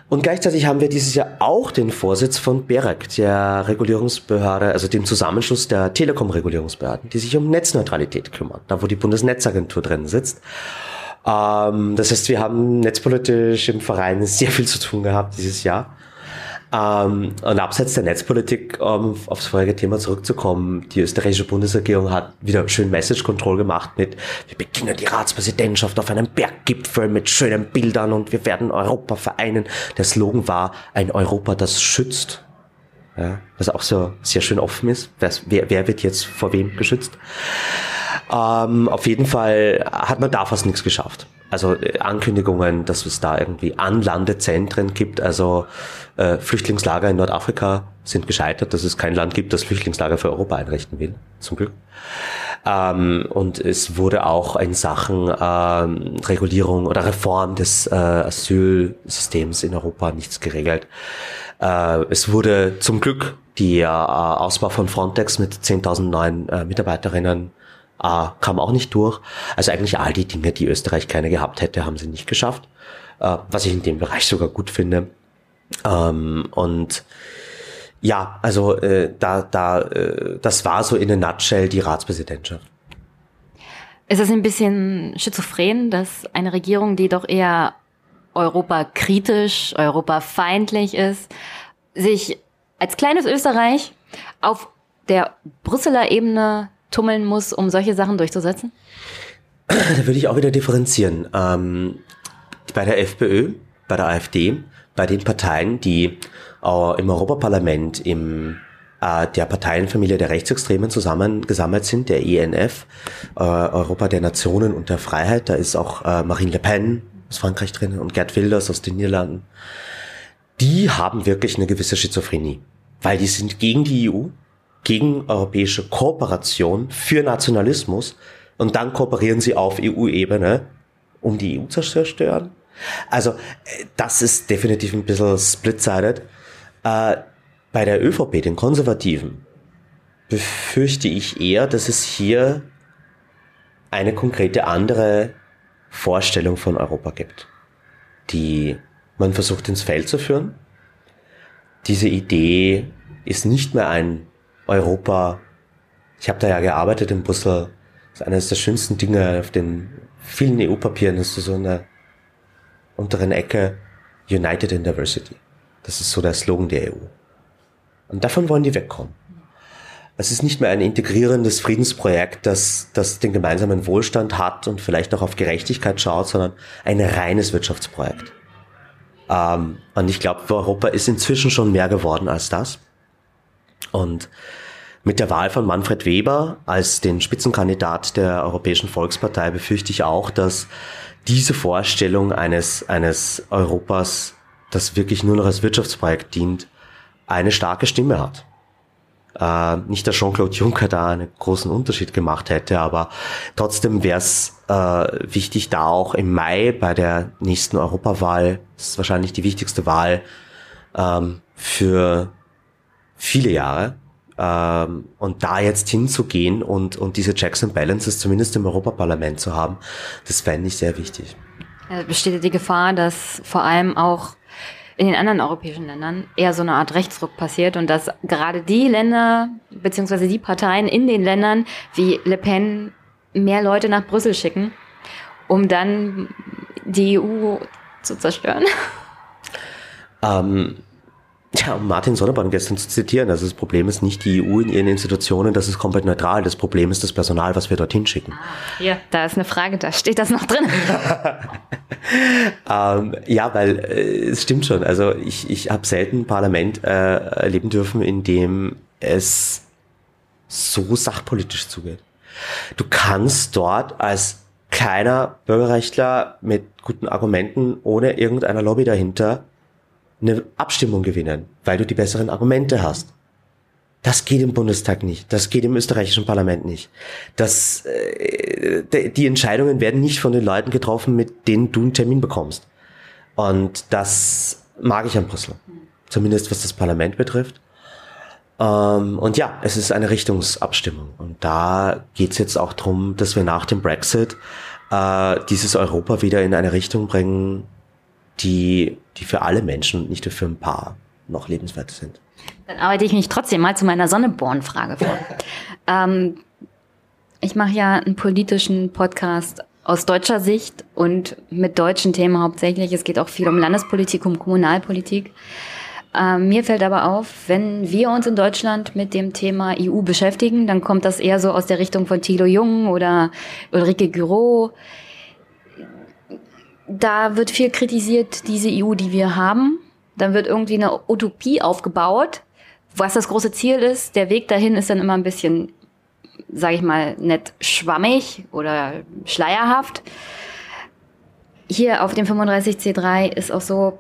Und gleichzeitig haben wir dieses Jahr auch den Vorsitz von BEREC, der Regulierungsbehörde, also dem Zusammenschluss der Telekom-Regulierungsbehörden, die sich um Netzneutralität kümmern, da wo die Bundesnetzagentur drin sitzt. Ähm, das heißt, wir haben netzpolitisch im Verein sehr viel zu tun gehabt dieses Jahr. Ähm, und abseits der Netzpolitik, um aufs vorige Thema zurückzukommen, die österreichische Bundesregierung hat wieder schön Message Control gemacht mit, wir beginnen die Ratspräsidentschaft auf einem Berggipfel mit schönen Bildern und wir werden Europa vereinen. Der Slogan war ein Europa, das schützt. Ja, was auch so sehr schön offen ist. Wer, wer wird jetzt vor wem geschützt? Ähm, auf jeden Fall hat man da fast nichts geschafft. Also äh, Ankündigungen, dass es da irgendwie Anlandezentren gibt, also äh, Flüchtlingslager in Nordafrika sind gescheitert, dass es kein Land gibt, das Flüchtlingslager für Europa einrichten will, zum Glück. Ähm, und es wurde auch in Sachen ähm, Regulierung oder Reform des äh, Asylsystems in Europa nichts geregelt. Äh, es wurde zum Glück der äh, Ausbau von Frontex mit 10.000 neuen äh, Mitarbeiterinnen äh, kam auch nicht durch. Also eigentlich all die Dinge, die Österreich keine gehabt hätte, haben sie nicht geschafft. Äh, was ich in dem Bereich sogar gut finde. Ähm, und ja, also äh, da, da, äh, das war so in a nutshell die Ratspräsidentschaft. Ist es ein bisschen schizophren, dass eine Regierung, die doch eher europakritisch, europafeindlich ist, sich als kleines Österreich auf der Brüsseler Ebene tummeln muss, um solche Sachen durchzusetzen? Da würde ich auch wieder differenzieren. Ähm, bei der FPÖ, bei der AfD, bei den Parteien, die äh, im Europaparlament im äh, der Parteienfamilie der Rechtsextremen zusammengesammelt sind, der ENF, äh, Europa der Nationen und der Freiheit. Da ist auch äh, Marine Le Pen aus Frankreich drin und Gerd Wilders aus den Niederlanden. Die haben wirklich eine gewisse Schizophrenie, weil die sind gegen die EU, gegen europäische Kooperation für Nationalismus und dann kooperieren sie auf EU-Ebene, um die EU zu zerstören. Also äh, das ist definitiv ein bisschen split-sided. Äh, bei der ÖVP, den Konservativen, befürchte ich eher, dass es hier eine konkrete andere Vorstellung von Europa gibt, die man versucht ins Feld zu führen. Diese Idee ist nicht mehr ein Europa. Ich habe da ja gearbeitet in Brüssel. Das ist eines der schönsten Dinge auf den vielen EU-Papieren, ist so in der unteren Ecke United in Diversity. Das ist so der Slogan der EU. Und davon wollen die wegkommen. Es ist nicht mehr ein integrierendes Friedensprojekt, das, das den gemeinsamen Wohlstand hat und vielleicht auch auf Gerechtigkeit schaut, sondern ein reines Wirtschaftsprojekt. Ähm, und ich glaube, Europa ist inzwischen schon mehr geworden als das. Und mit der Wahl von Manfred Weber als den Spitzenkandidat der Europäischen Volkspartei befürchte ich auch, dass diese Vorstellung eines, eines Europas, das wirklich nur noch als Wirtschaftsprojekt dient, eine starke Stimme hat. Äh, nicht, dass Jean-Claude Juncker da einen großen Unterschied gemacht hätte, aber trotzdem wäre es äh, wichtig, da auch im Mai bei der nächsten Europawahl, das ist wahrscheinlich die wichtigste Wahl ähm, für viele Jahre. Ähm, und da jetzt hinzugehen und, und diese Checks and Balances zumindest im Europaparlament zu haben, das fände ich sehr wichtig. Da besteht die Gefahr, dass vor allem auch in den anderen europäischen Ländern eher so eine Art Rechtsruck passiert und dass gerade die Länder beziehungsweise die Parteien in den Ländern wie Le Pen mehr Leute nach Brüssel schicken, um dann die EU zu zerstören. Ähm, ja, um Martin Sonneborn gestern zu zitieren, also das Problem ist nicht die EU in ihren Institutionen, das ist komplett neutral. Das Problem ist das Personal, was wir dorthin schicken. Hier, da ist eine Frage, da steht das noch drin. ähm, ja, weil äh, es stimmt schon. Also ich, ich habe selten ein Parlament äh, erleben dürfen, in dem es so sachpolitisch zugeht. Du kannst dort als kleiner Bürgerrechtler mit guten Argumenten, ohne irgendeiner Lobby dahinter, eine Abstimmung gewinnen, weil du die besseren Argumente hast. Das geht im Bundestag nicht. Das geht im österreichischen Parlament nicht. Das, äh, die Entscheidungen werden nicht von den Leuten getroffen, mit denen du einen Termin bekommst. Und das mag ich an Brüssel. Zumindest was das Parlament betrifft. Ähm, und ja, es ist eine Richtungsabstimmung. Und da geht's jetzt auch drum, dass wir nach dem Brexit äh, dieses Europa wieder in eine Richtung bringen, die, die für alle Menschen, nicht nur für ein paar, noch lebenswert sind. Dann arbeite ich mich trotzdem mal zu meiner Sonneborn-Frage vor. ähm, ich mache ja einen politischen Podcast aus deutscher Sicht und mit deutschen Themen hauptsächlich. Es geht auch viel um Landespolitik, um Kommunalpolitik. Ähm, mir fällt aber auf, wenn wir uns in Deutschland mit dem Thema EU beschäftigen, dann kommt das eher so aus der Richtung von Thilo Jung oder Ulrike Gürow da wird viel kritisiert, diese EU, die wir haben. Dann wird irgendwie eine Utopie aufgebaut, was das große Ziel ist. Der Weg dahin ist dann immer ein bisschen, sage ich mal, nett schwammig oder schleierhaft. Hier auf dem 35C3 ist auch so,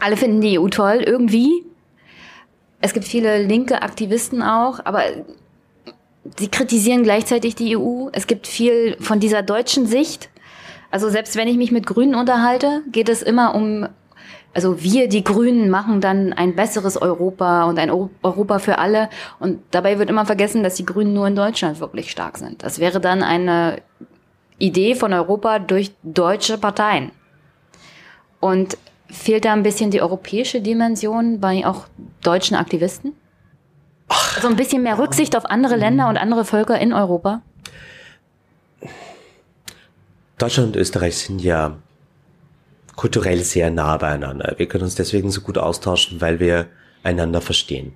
alle finden die EU toll irgendwie. Es gibt viele linke Aktivisten auch, aber sie kritisieren gleichzeitig die EU. Es gibt viel von dieser deutschen Sicht also selbst wenn ich mich mit Grünen unterhalte, geht es immer um, also wir, die Grünen, machen dann ein besseres Europa und ein Europa für alle. Und dabei wird immer vergessen, dass die Grünen nur in Deutschland wirklich stark sind. Das wäre dann eine Idee von Europa durch deutsche Parteien. Und fehlt da ein bisschen die europäische Dimension bei auch deutschen Aktivisten? Also ein bisschen mehr Rücksicht auf andere Länder und andere Völker in Europa? Deutschland und Österreich sind ja kulturell sehr nah beieinander. Wir können uns deswegen so gut austauschen, weil wir einander verstehen.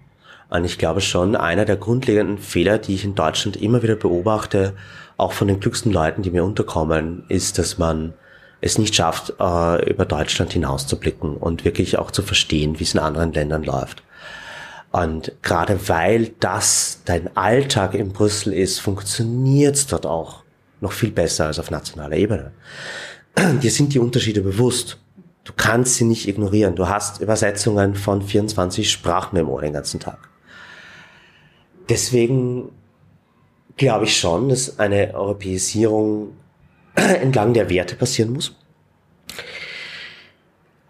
Und ich glaube schon, einer der grundlegenden Fehler, die ich in Deutschland immer wieder beobachte, auch von den glücksten Leuten, die mir unterkommen, ist, dass man es nicht schafft, äh, über Deutschland hinauszublicken und wirklich auch zu verstehen, wie es in anderen Ländern läuft. Und gerade weil das dein Alltag in Brüssel ist, funktioniert es dort auch noch viel besser als auf nationaler Ebene. Dir sind die Unterschiede bewusst. Du kannst sie nicht ignorieren. Du hast Übersetzungen von 24 Sprachen im Ohr den ganzen Tag. Deswegen glaube ich schon, dass eine Europäisierung entlang der Werte passieren muss.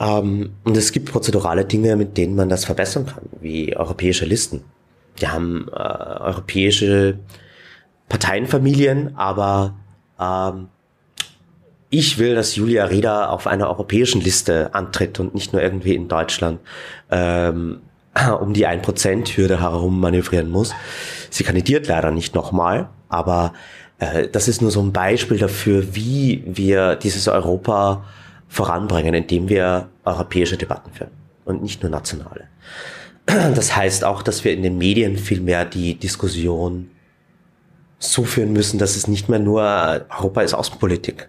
Ähm, und es gibt prozedurale Dinge, mit denen man das verbessern kann, wie europäische Listen. Wir haben äh, europäische Parteienfamilien, aber ähm, ich will, dass Julia Reda auf einer europäischen Liste antritt und nicht nur irgendwie in Deutschland ähm, um die 1%-Hürde herum manövrieren muss. Sie kandidiert leider nicht nochmal, aber äh, das ist nur so ein Beispiel dafür, wie wir dieses Europa voranbringen, indem wir europäische Debatten führen und nicht nur nationale. Das heißt auch, dass wir in den Medien viel mehr die Diskussion so führen müssen, dass es nicht mehr nur Europa ist Außenpolitik.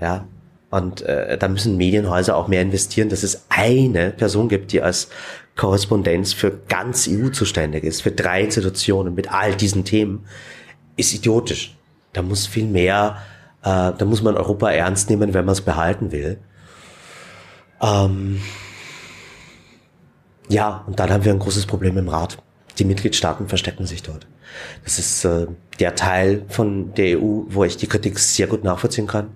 Ja. Und äh, da müssen Medienhäuser auch mehr investieren, dass es eine Person gibt, die als Korrespondenz für ganz EU zuständig ist, für drei Institutionen mit all diesen Themen, ist idiotisch. Da muss viel mehr, äh, da muss man Europa ernst nehmen, wenn man es behalten will. Ähm, ja, und dann haben wir ein großes Problem im Rat. Die Mitgliedstaaten verstecken sich dort. Das ist äh, der Teil von der EU, wo ich die Kritik sehr gut nachvollziehen kann,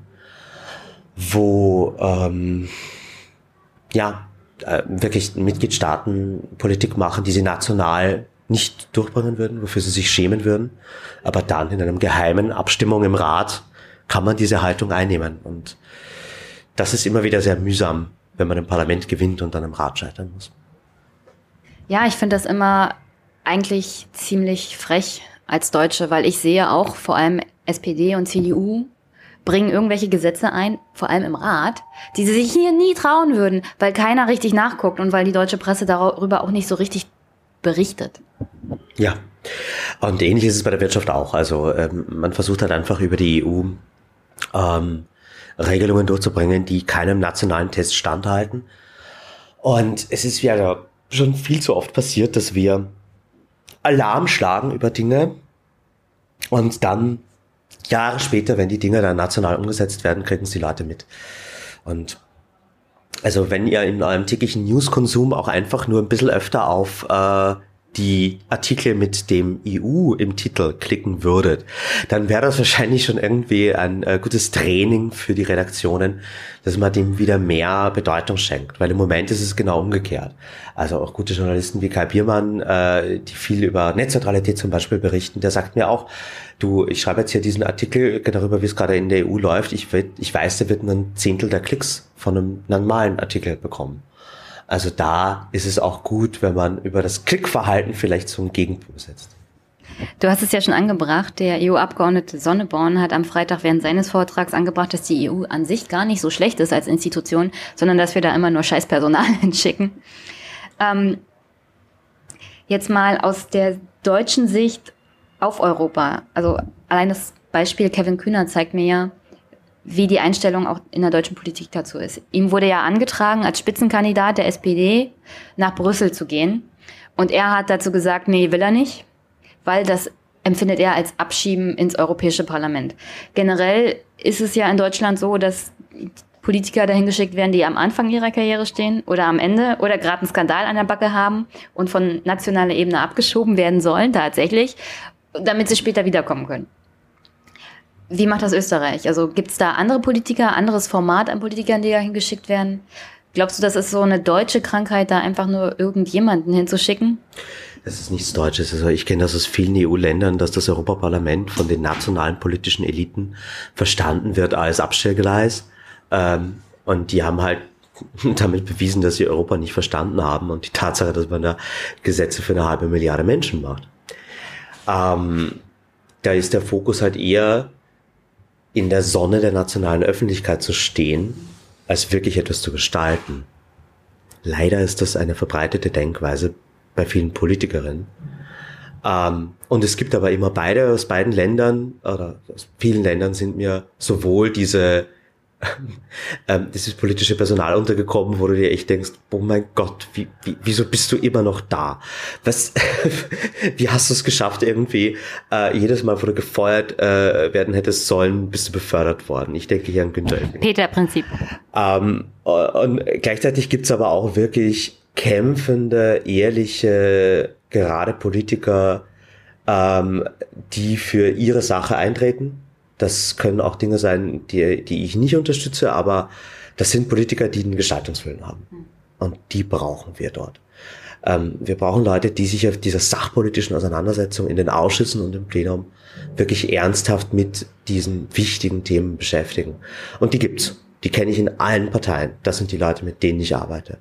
wo ähm, ja äh, wirklich Mitgliedstaaten Politik machen, die sie national nicht durchbringen würden, wofür sie sich schämen würden, aber dann in einem geheimen Abstimmung im Rat kann man diese Haltung einnehmen. Und das ist immer wieder sehr mühsam, wenn man im Parlament gewinnt und dann im Rat scheitern muss. Ja, ich finde das immer eigentlich ziemlich frech als Deutsche, weil ich sehe auch vor allem SPD und CDU bringen irgendwelche Gesetze ein, vor allem im Rat, die sie sich hier nie trauen würden, weil keiner richtig nachguckt und weil die deutsche Presse darüber auch nicht so richtig berichtet. Ja, und ähnlich ist es bei der Wirtschaft auch. Also ähm, man versucht halt einfach über die EU ähm, Regelungen durchzubringen, die keinem nationalen Test standhalten. Und es ist ja schon viel zu oft passiert, dass wir Alarm schlagen über Dinge und dann Jahre später, wenn die Dinge dann national umgesetzt werden, kriegen es die Leute mit. Und also wenn ihr in eurem täglichen Newskonsum auch einfach nur ein bisschen öfter auf äh, die Artikel mit dem EU im Titel klicken würdet, dann wäre das wahrscheinlich schon irgendwie ein äh, gutes Training für die Redaktionen, dass man dem wieder mehr Bedeutung schenkt. Weil im Moment ist es genau umgekehrt. Also auch gute Journalisten wie Kai Biermann, äh, die viel über Netzneutralität zum Beispiel berichten, der sagt mir auch, du, ich schreibe jetzt hier diesen Artikel darüber, wie es gerade in der EU läuft. Ich, ich weiß, der wird nur ein Zehntel der Klicks von einem normalen Artikel bekommen. Also da ist es auch gut, wenn man über das Klickverhalten vielleicht so einen Gegenpol setzt. Du hast es ja schon angebracht. Der EU-Abgeordnete Sonneborn hat am Freitag während seines Vortrags angebracht, dass die EU an sich gar nicht so schlecht ist als Institution, sondern dass wir da immer nur Scheißpersonal hinschicken. Ähm, jetzt mal aus der deutschen Sicht auf Europa. Also allein das Beispiel Kevin Kühner zeigt mir ja, wie die Einstellung auch in der deutschen Politik dazu ist. Ihm wurde ja angetragen, als Spitzenkandidat der SPD nach Brüssel zu gehen. Und er hat dazu gesagt, nee, will er nicht, weil das empfindet er als Abschieben ins Europäische Parlament. Generell ist es ja in Deutschland so, dass Politiker dahin geschickt werden, die am Anfang ihrer Karriere stehen oder am Ende oder gerade einen Skandal an der Backe haben und von nationaler Ebene abgeschoben werden sollen, tatsächlich, damit sie später wiederkommen können. Wie macht das Österreich? Also gibt es da andere Politiker, anderes Format an Politikern, die da hingeschickt werden? Glaubst du, das ist so eine deutsche Krankheit, da einfach nur irgendjemanden hinzuschicken? Es ist nichts Deutsches. Also ich kenne das aus vielen EU-Ländern, dass das Europaparlament von den nationalen politischen Eliten verstanden wird als Abstellgleis. Ähm, und die haben halt damit bewiesen, dass sie Europa nicht verstanden haben und die Tatsache, dass man da Gesetze für eine halbe Milliarde Menschen macht. Ähm, da ist der Fokus halt eher in der Sonne der nationalen Öffentlichkeit zu stehen, als wirklich etwas zu gestalten. Leider ist das eine verbreitete Denkweise bei vielen Politikerinnen. Ähm, und es gibt aber immer beide aus beiden Ländern oder aus vielen Ländern sind mir sowohl diese ähm, dieses politische Personal untergekommen, wo du dir echt denkst, oh mein Gott, wie, wie, wieso bist du immer noch da? Was, wie hast du es geschafft irgendwie? Äh, jedes Mal, wo du gefeuert äh, werden hättest sollen, bist du befördert worden. Ich denke hier an Günther. Peter-Prinzip. Ähm, und gleichzeitig gibt's aber auch wirklich kämpfende, ehrliche, gerade Politiker, ähm, die für ihre Sache eintreten das können auch Dinge sein, die, die ich nicht unterstütze, aber das sind Politiker, die einen Gestaltungswillen haben. Und die brauchen wir dort. Ähm, wir brauchen Leute, die sich auf dieser sachpolitischen Auseinandersetzung in den Ausschüssen und im Plenum wirklich ernsthaft mit diesen wichtigen Themen beschäftigen. Und die gibt's. Die kenne ich in allen Parteien. Das sind die Leute, mit denen ich arbeite.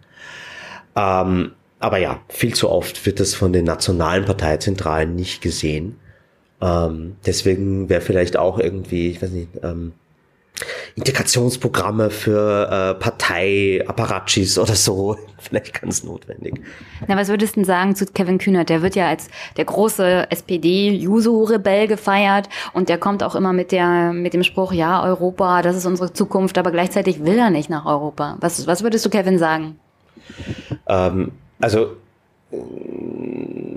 Ähm, aber ja, viel zu oft wird das von den nationalen Parteizentralen nicht gesehen. Ähm, deswegen wäre vielleicht auch irgendwie, ich weiß nicht, ähm, Integrationsprogramme für äh, Parteiapparatschis oder so vielleicht ganz notwendig. Na, was würdest du denn sagen zu Kevin Kühnert? Der wird ja als der große SPD-Juso-Rebell gefeiert und der kommt auch immer mit der mit dem Spruch, ja, Europa, das ist unsere Zukunft, aber gleichzeitig will er nicht nach Europa. Was, was würdest du Kevin sagen? Ähm, also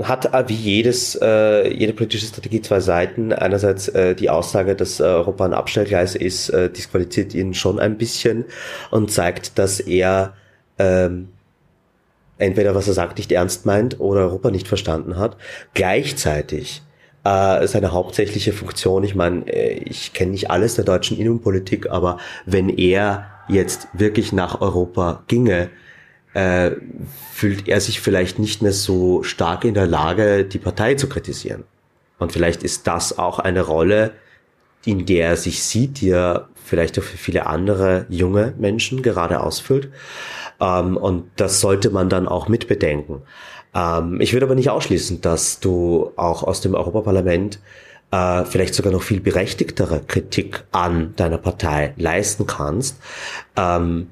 hat wie jedes, äh, jede politische Strategie zwei Seiten. Einerseits äh, die Aussage, dass äh, Europa ein Abstellgleis ist, äh, disqualifiziert ihn schon ein bisschen und zeigt, dass er ähm, entweder was er sagt nicht ernst meint oder Europa nicht verstanden hat. Gleichzeitig äh, seine hauptsächliche Funktion, ich meine, äh, ich kenne nicht alles der deutschen Innenpolitik, aber wenn er jetzt wirklich nach Europa ginge, äh, fühlt er sich vielleicht nicht mehr so stark in der Lage, die Partei zu kritisieren. Und vielleicht ist das auch eine Rolle, in der er sich sieht, die er vielleicht auch für viele andere junge Menschen gerade ausfüllt. Ähm, und das sollte man dann auch mitbedenken. Ähm, ich würde aber nicht ausschließen, dass du auch aus dem Europaparlament äh, vielleicht sogar noch viel berechtigtere Kritik an deiner Partei leisten kannst. Ähm,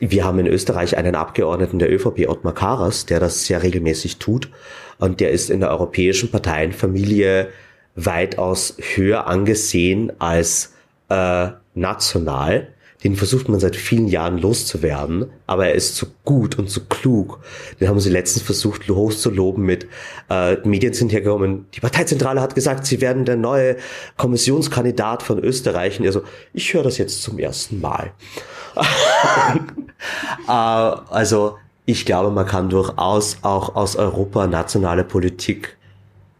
wir haben in Österreich einen Abgeordneten der ÖVP, Ottmar Karas, der das sehr regelmäßig tut. Und der ist in der europäischen Parteienfamilie weitaus höher angesehen als äh, national. Den versucht man seit vielen Jahren loszuwerden, aber er ist zu gut und zu klug. Den haben sie letztens versucht hochzuloben mit, äh, Medien sind hergekommen, die Parteizentrale hat gesagt, sie werden der neue Kommissionskandidat von Österreich. Und er so, ich höre das jetzt zum ersten Mal. äh, also ich glaube, man kann durchaus auch aus Europa nationale Politik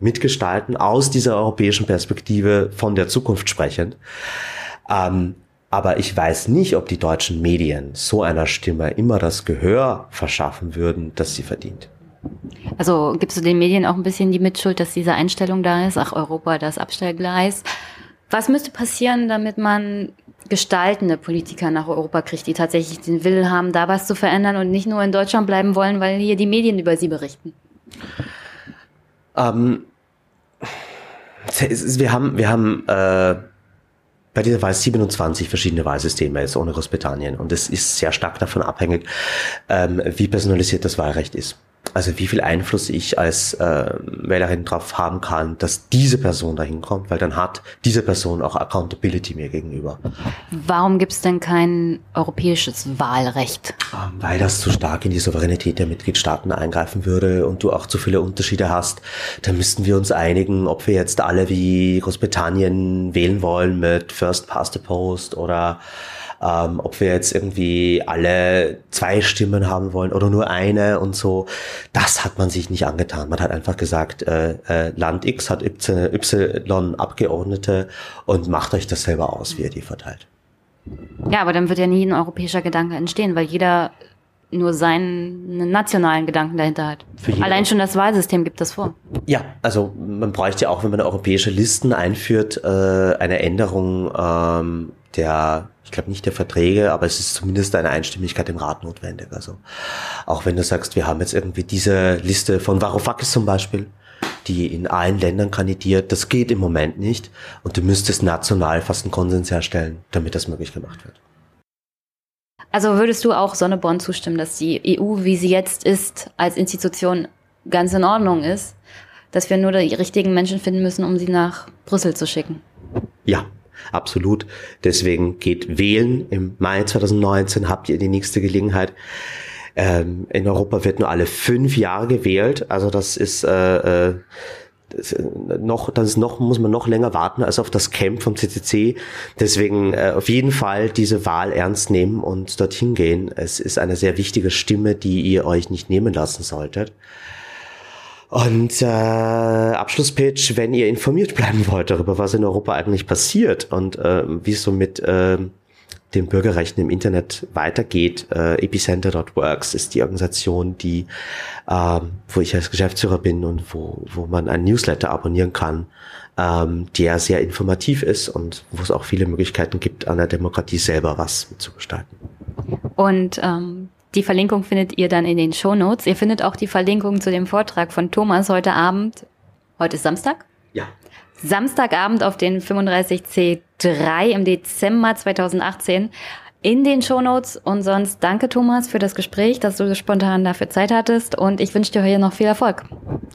mitgestalten, aus dieser europäischen Perspektive von der Zukunft sprechend. Ähm, aber ich weiß nicht, ob die deutschen Medien so einer Stimme immer das Gehör verschaffen würden, das sie verdient. Also gibst du den Medien auch ein bisschen die Mitschuld, dass diese Einstellung da ist? Ach, Europa, das Abstellgleis. Was müsste passieren, damit man gestaltende Politiker nach Europa kriegt, die tatsächlich den Willen haben, da was zu verändern und nicht nur in Deutschland bleiben wollen, weil hier die Medien über sie berichten? Ähm, wir haben, wir haben äh, bei dieser Wahl 27 verschiedene Wahlsysteme jetzt ohne Großbritannien und es ist sehr stark davon abhängig, ähm, wie personalisiert das Wahlrecht ist. Also wie viel Einfluss ich als äh, Wählerin drauf haben kann, dass diese Person dahin kommt, weil dann hat diese Person auch Accountability mir gegenüber. Warum gibt es denn kein europäisches Wahlrecht? Ähm, weil das zu stark in die Souveränität der Mitgliedstaaten eingreifen würde und du auch zu viele Unterschiede hast. Da müssten wir uns einigen, ob wir jetzt alle wie Großbritannien wählen wollen mit First Past the Post oder ähm, ob wir jetzt irgendwie alle zwei Stimmen haben wollen oder nur eine und so. Das hat man sich nicht angetan. Man hat einfach gesagt, äh, äh, Land X hat Y Abgeordnete und macht euch das selber aus, wie ihr die verteilt. Ja, aber dann wird ja nie ein europäischer Gedanke entstehen, weil jeder nur seinen nationalen Gedanken dahinter hat. Allein schon das Wahlsystem gibt das vor. Ja, also man bräuchte ja auch, wenn man europäische Listen einführt, äh, eine Änderung ähm, der, ich glaube nicht der Verträge, aber es ist zumindest eine Einstimmigkeit im Rat notwendig. Also auch wenn du sagst, wir haben jetzt irgendwie diese Liste von Varoufakis zum Beispiel, die in allen Ländern kandidiert, das geht im Moment nicht und du müsstest national fast einen Konsens herstellen, damit das möglich gemacht wird. Also würdest du auch Sonneborn zustimmen, dass die EU, wie sie jetzt ist, als Institution ganz in Ordnung ist, dass wir nur die richtigen Menschen finden müssen, um sie nach Brüssel zu schicken? Ja, absolut. Deswegen geht wählen. Im Mai 2019 habt ihr die nächste Gelegenheit. Ähm, in Europa wird nur alle fünf Jahre gewählt. Also das ist äh, äh, das, noch, das ist noch, muss man noch länger warten als auf das Camp vom CCC. Deswegen äh, auf jeden Fall diese Wahl ernst nehmen und dorthin gehen. Es ist eine sehr wichtige Stimme, die ihr euch nicht nehmen lassen solltet. Und äh, Abschlusspitch, wenn ihr informiert bleiben wollt darüber, was in Europa eigentlich passiert und äh, wie es so mit äh, den Bürgerrechten im Internet weitergeht. Äh, Epicenter.works ist die Organisation, die, äh, wo ich als Geschäftsführer bin und wo, wo man ein Newsletter abonnieren kann, ähm, der sehr informativ ist und wo es auch viele Möglichkeiten gibt, an der Demokratie selber was mitzugestalten. Und ähm, die Verlinkung findet ihr dann in den Show Notes. Ihr findet auch die Verlinkung zu dem Vortrag von Thomas heute Abend. Heute ist Samstag? Ja. Samstagabend auf den 35C3 im Dezember 2018 in den Show Notes. Und sonst danke Thomas für das Gespräch, dass du spontan dafür Zeit hattest. Und ich wünsche dir hier noch viel Erfolg.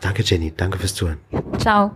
Danke Jenny, danke fürs Zuhören. Ciao.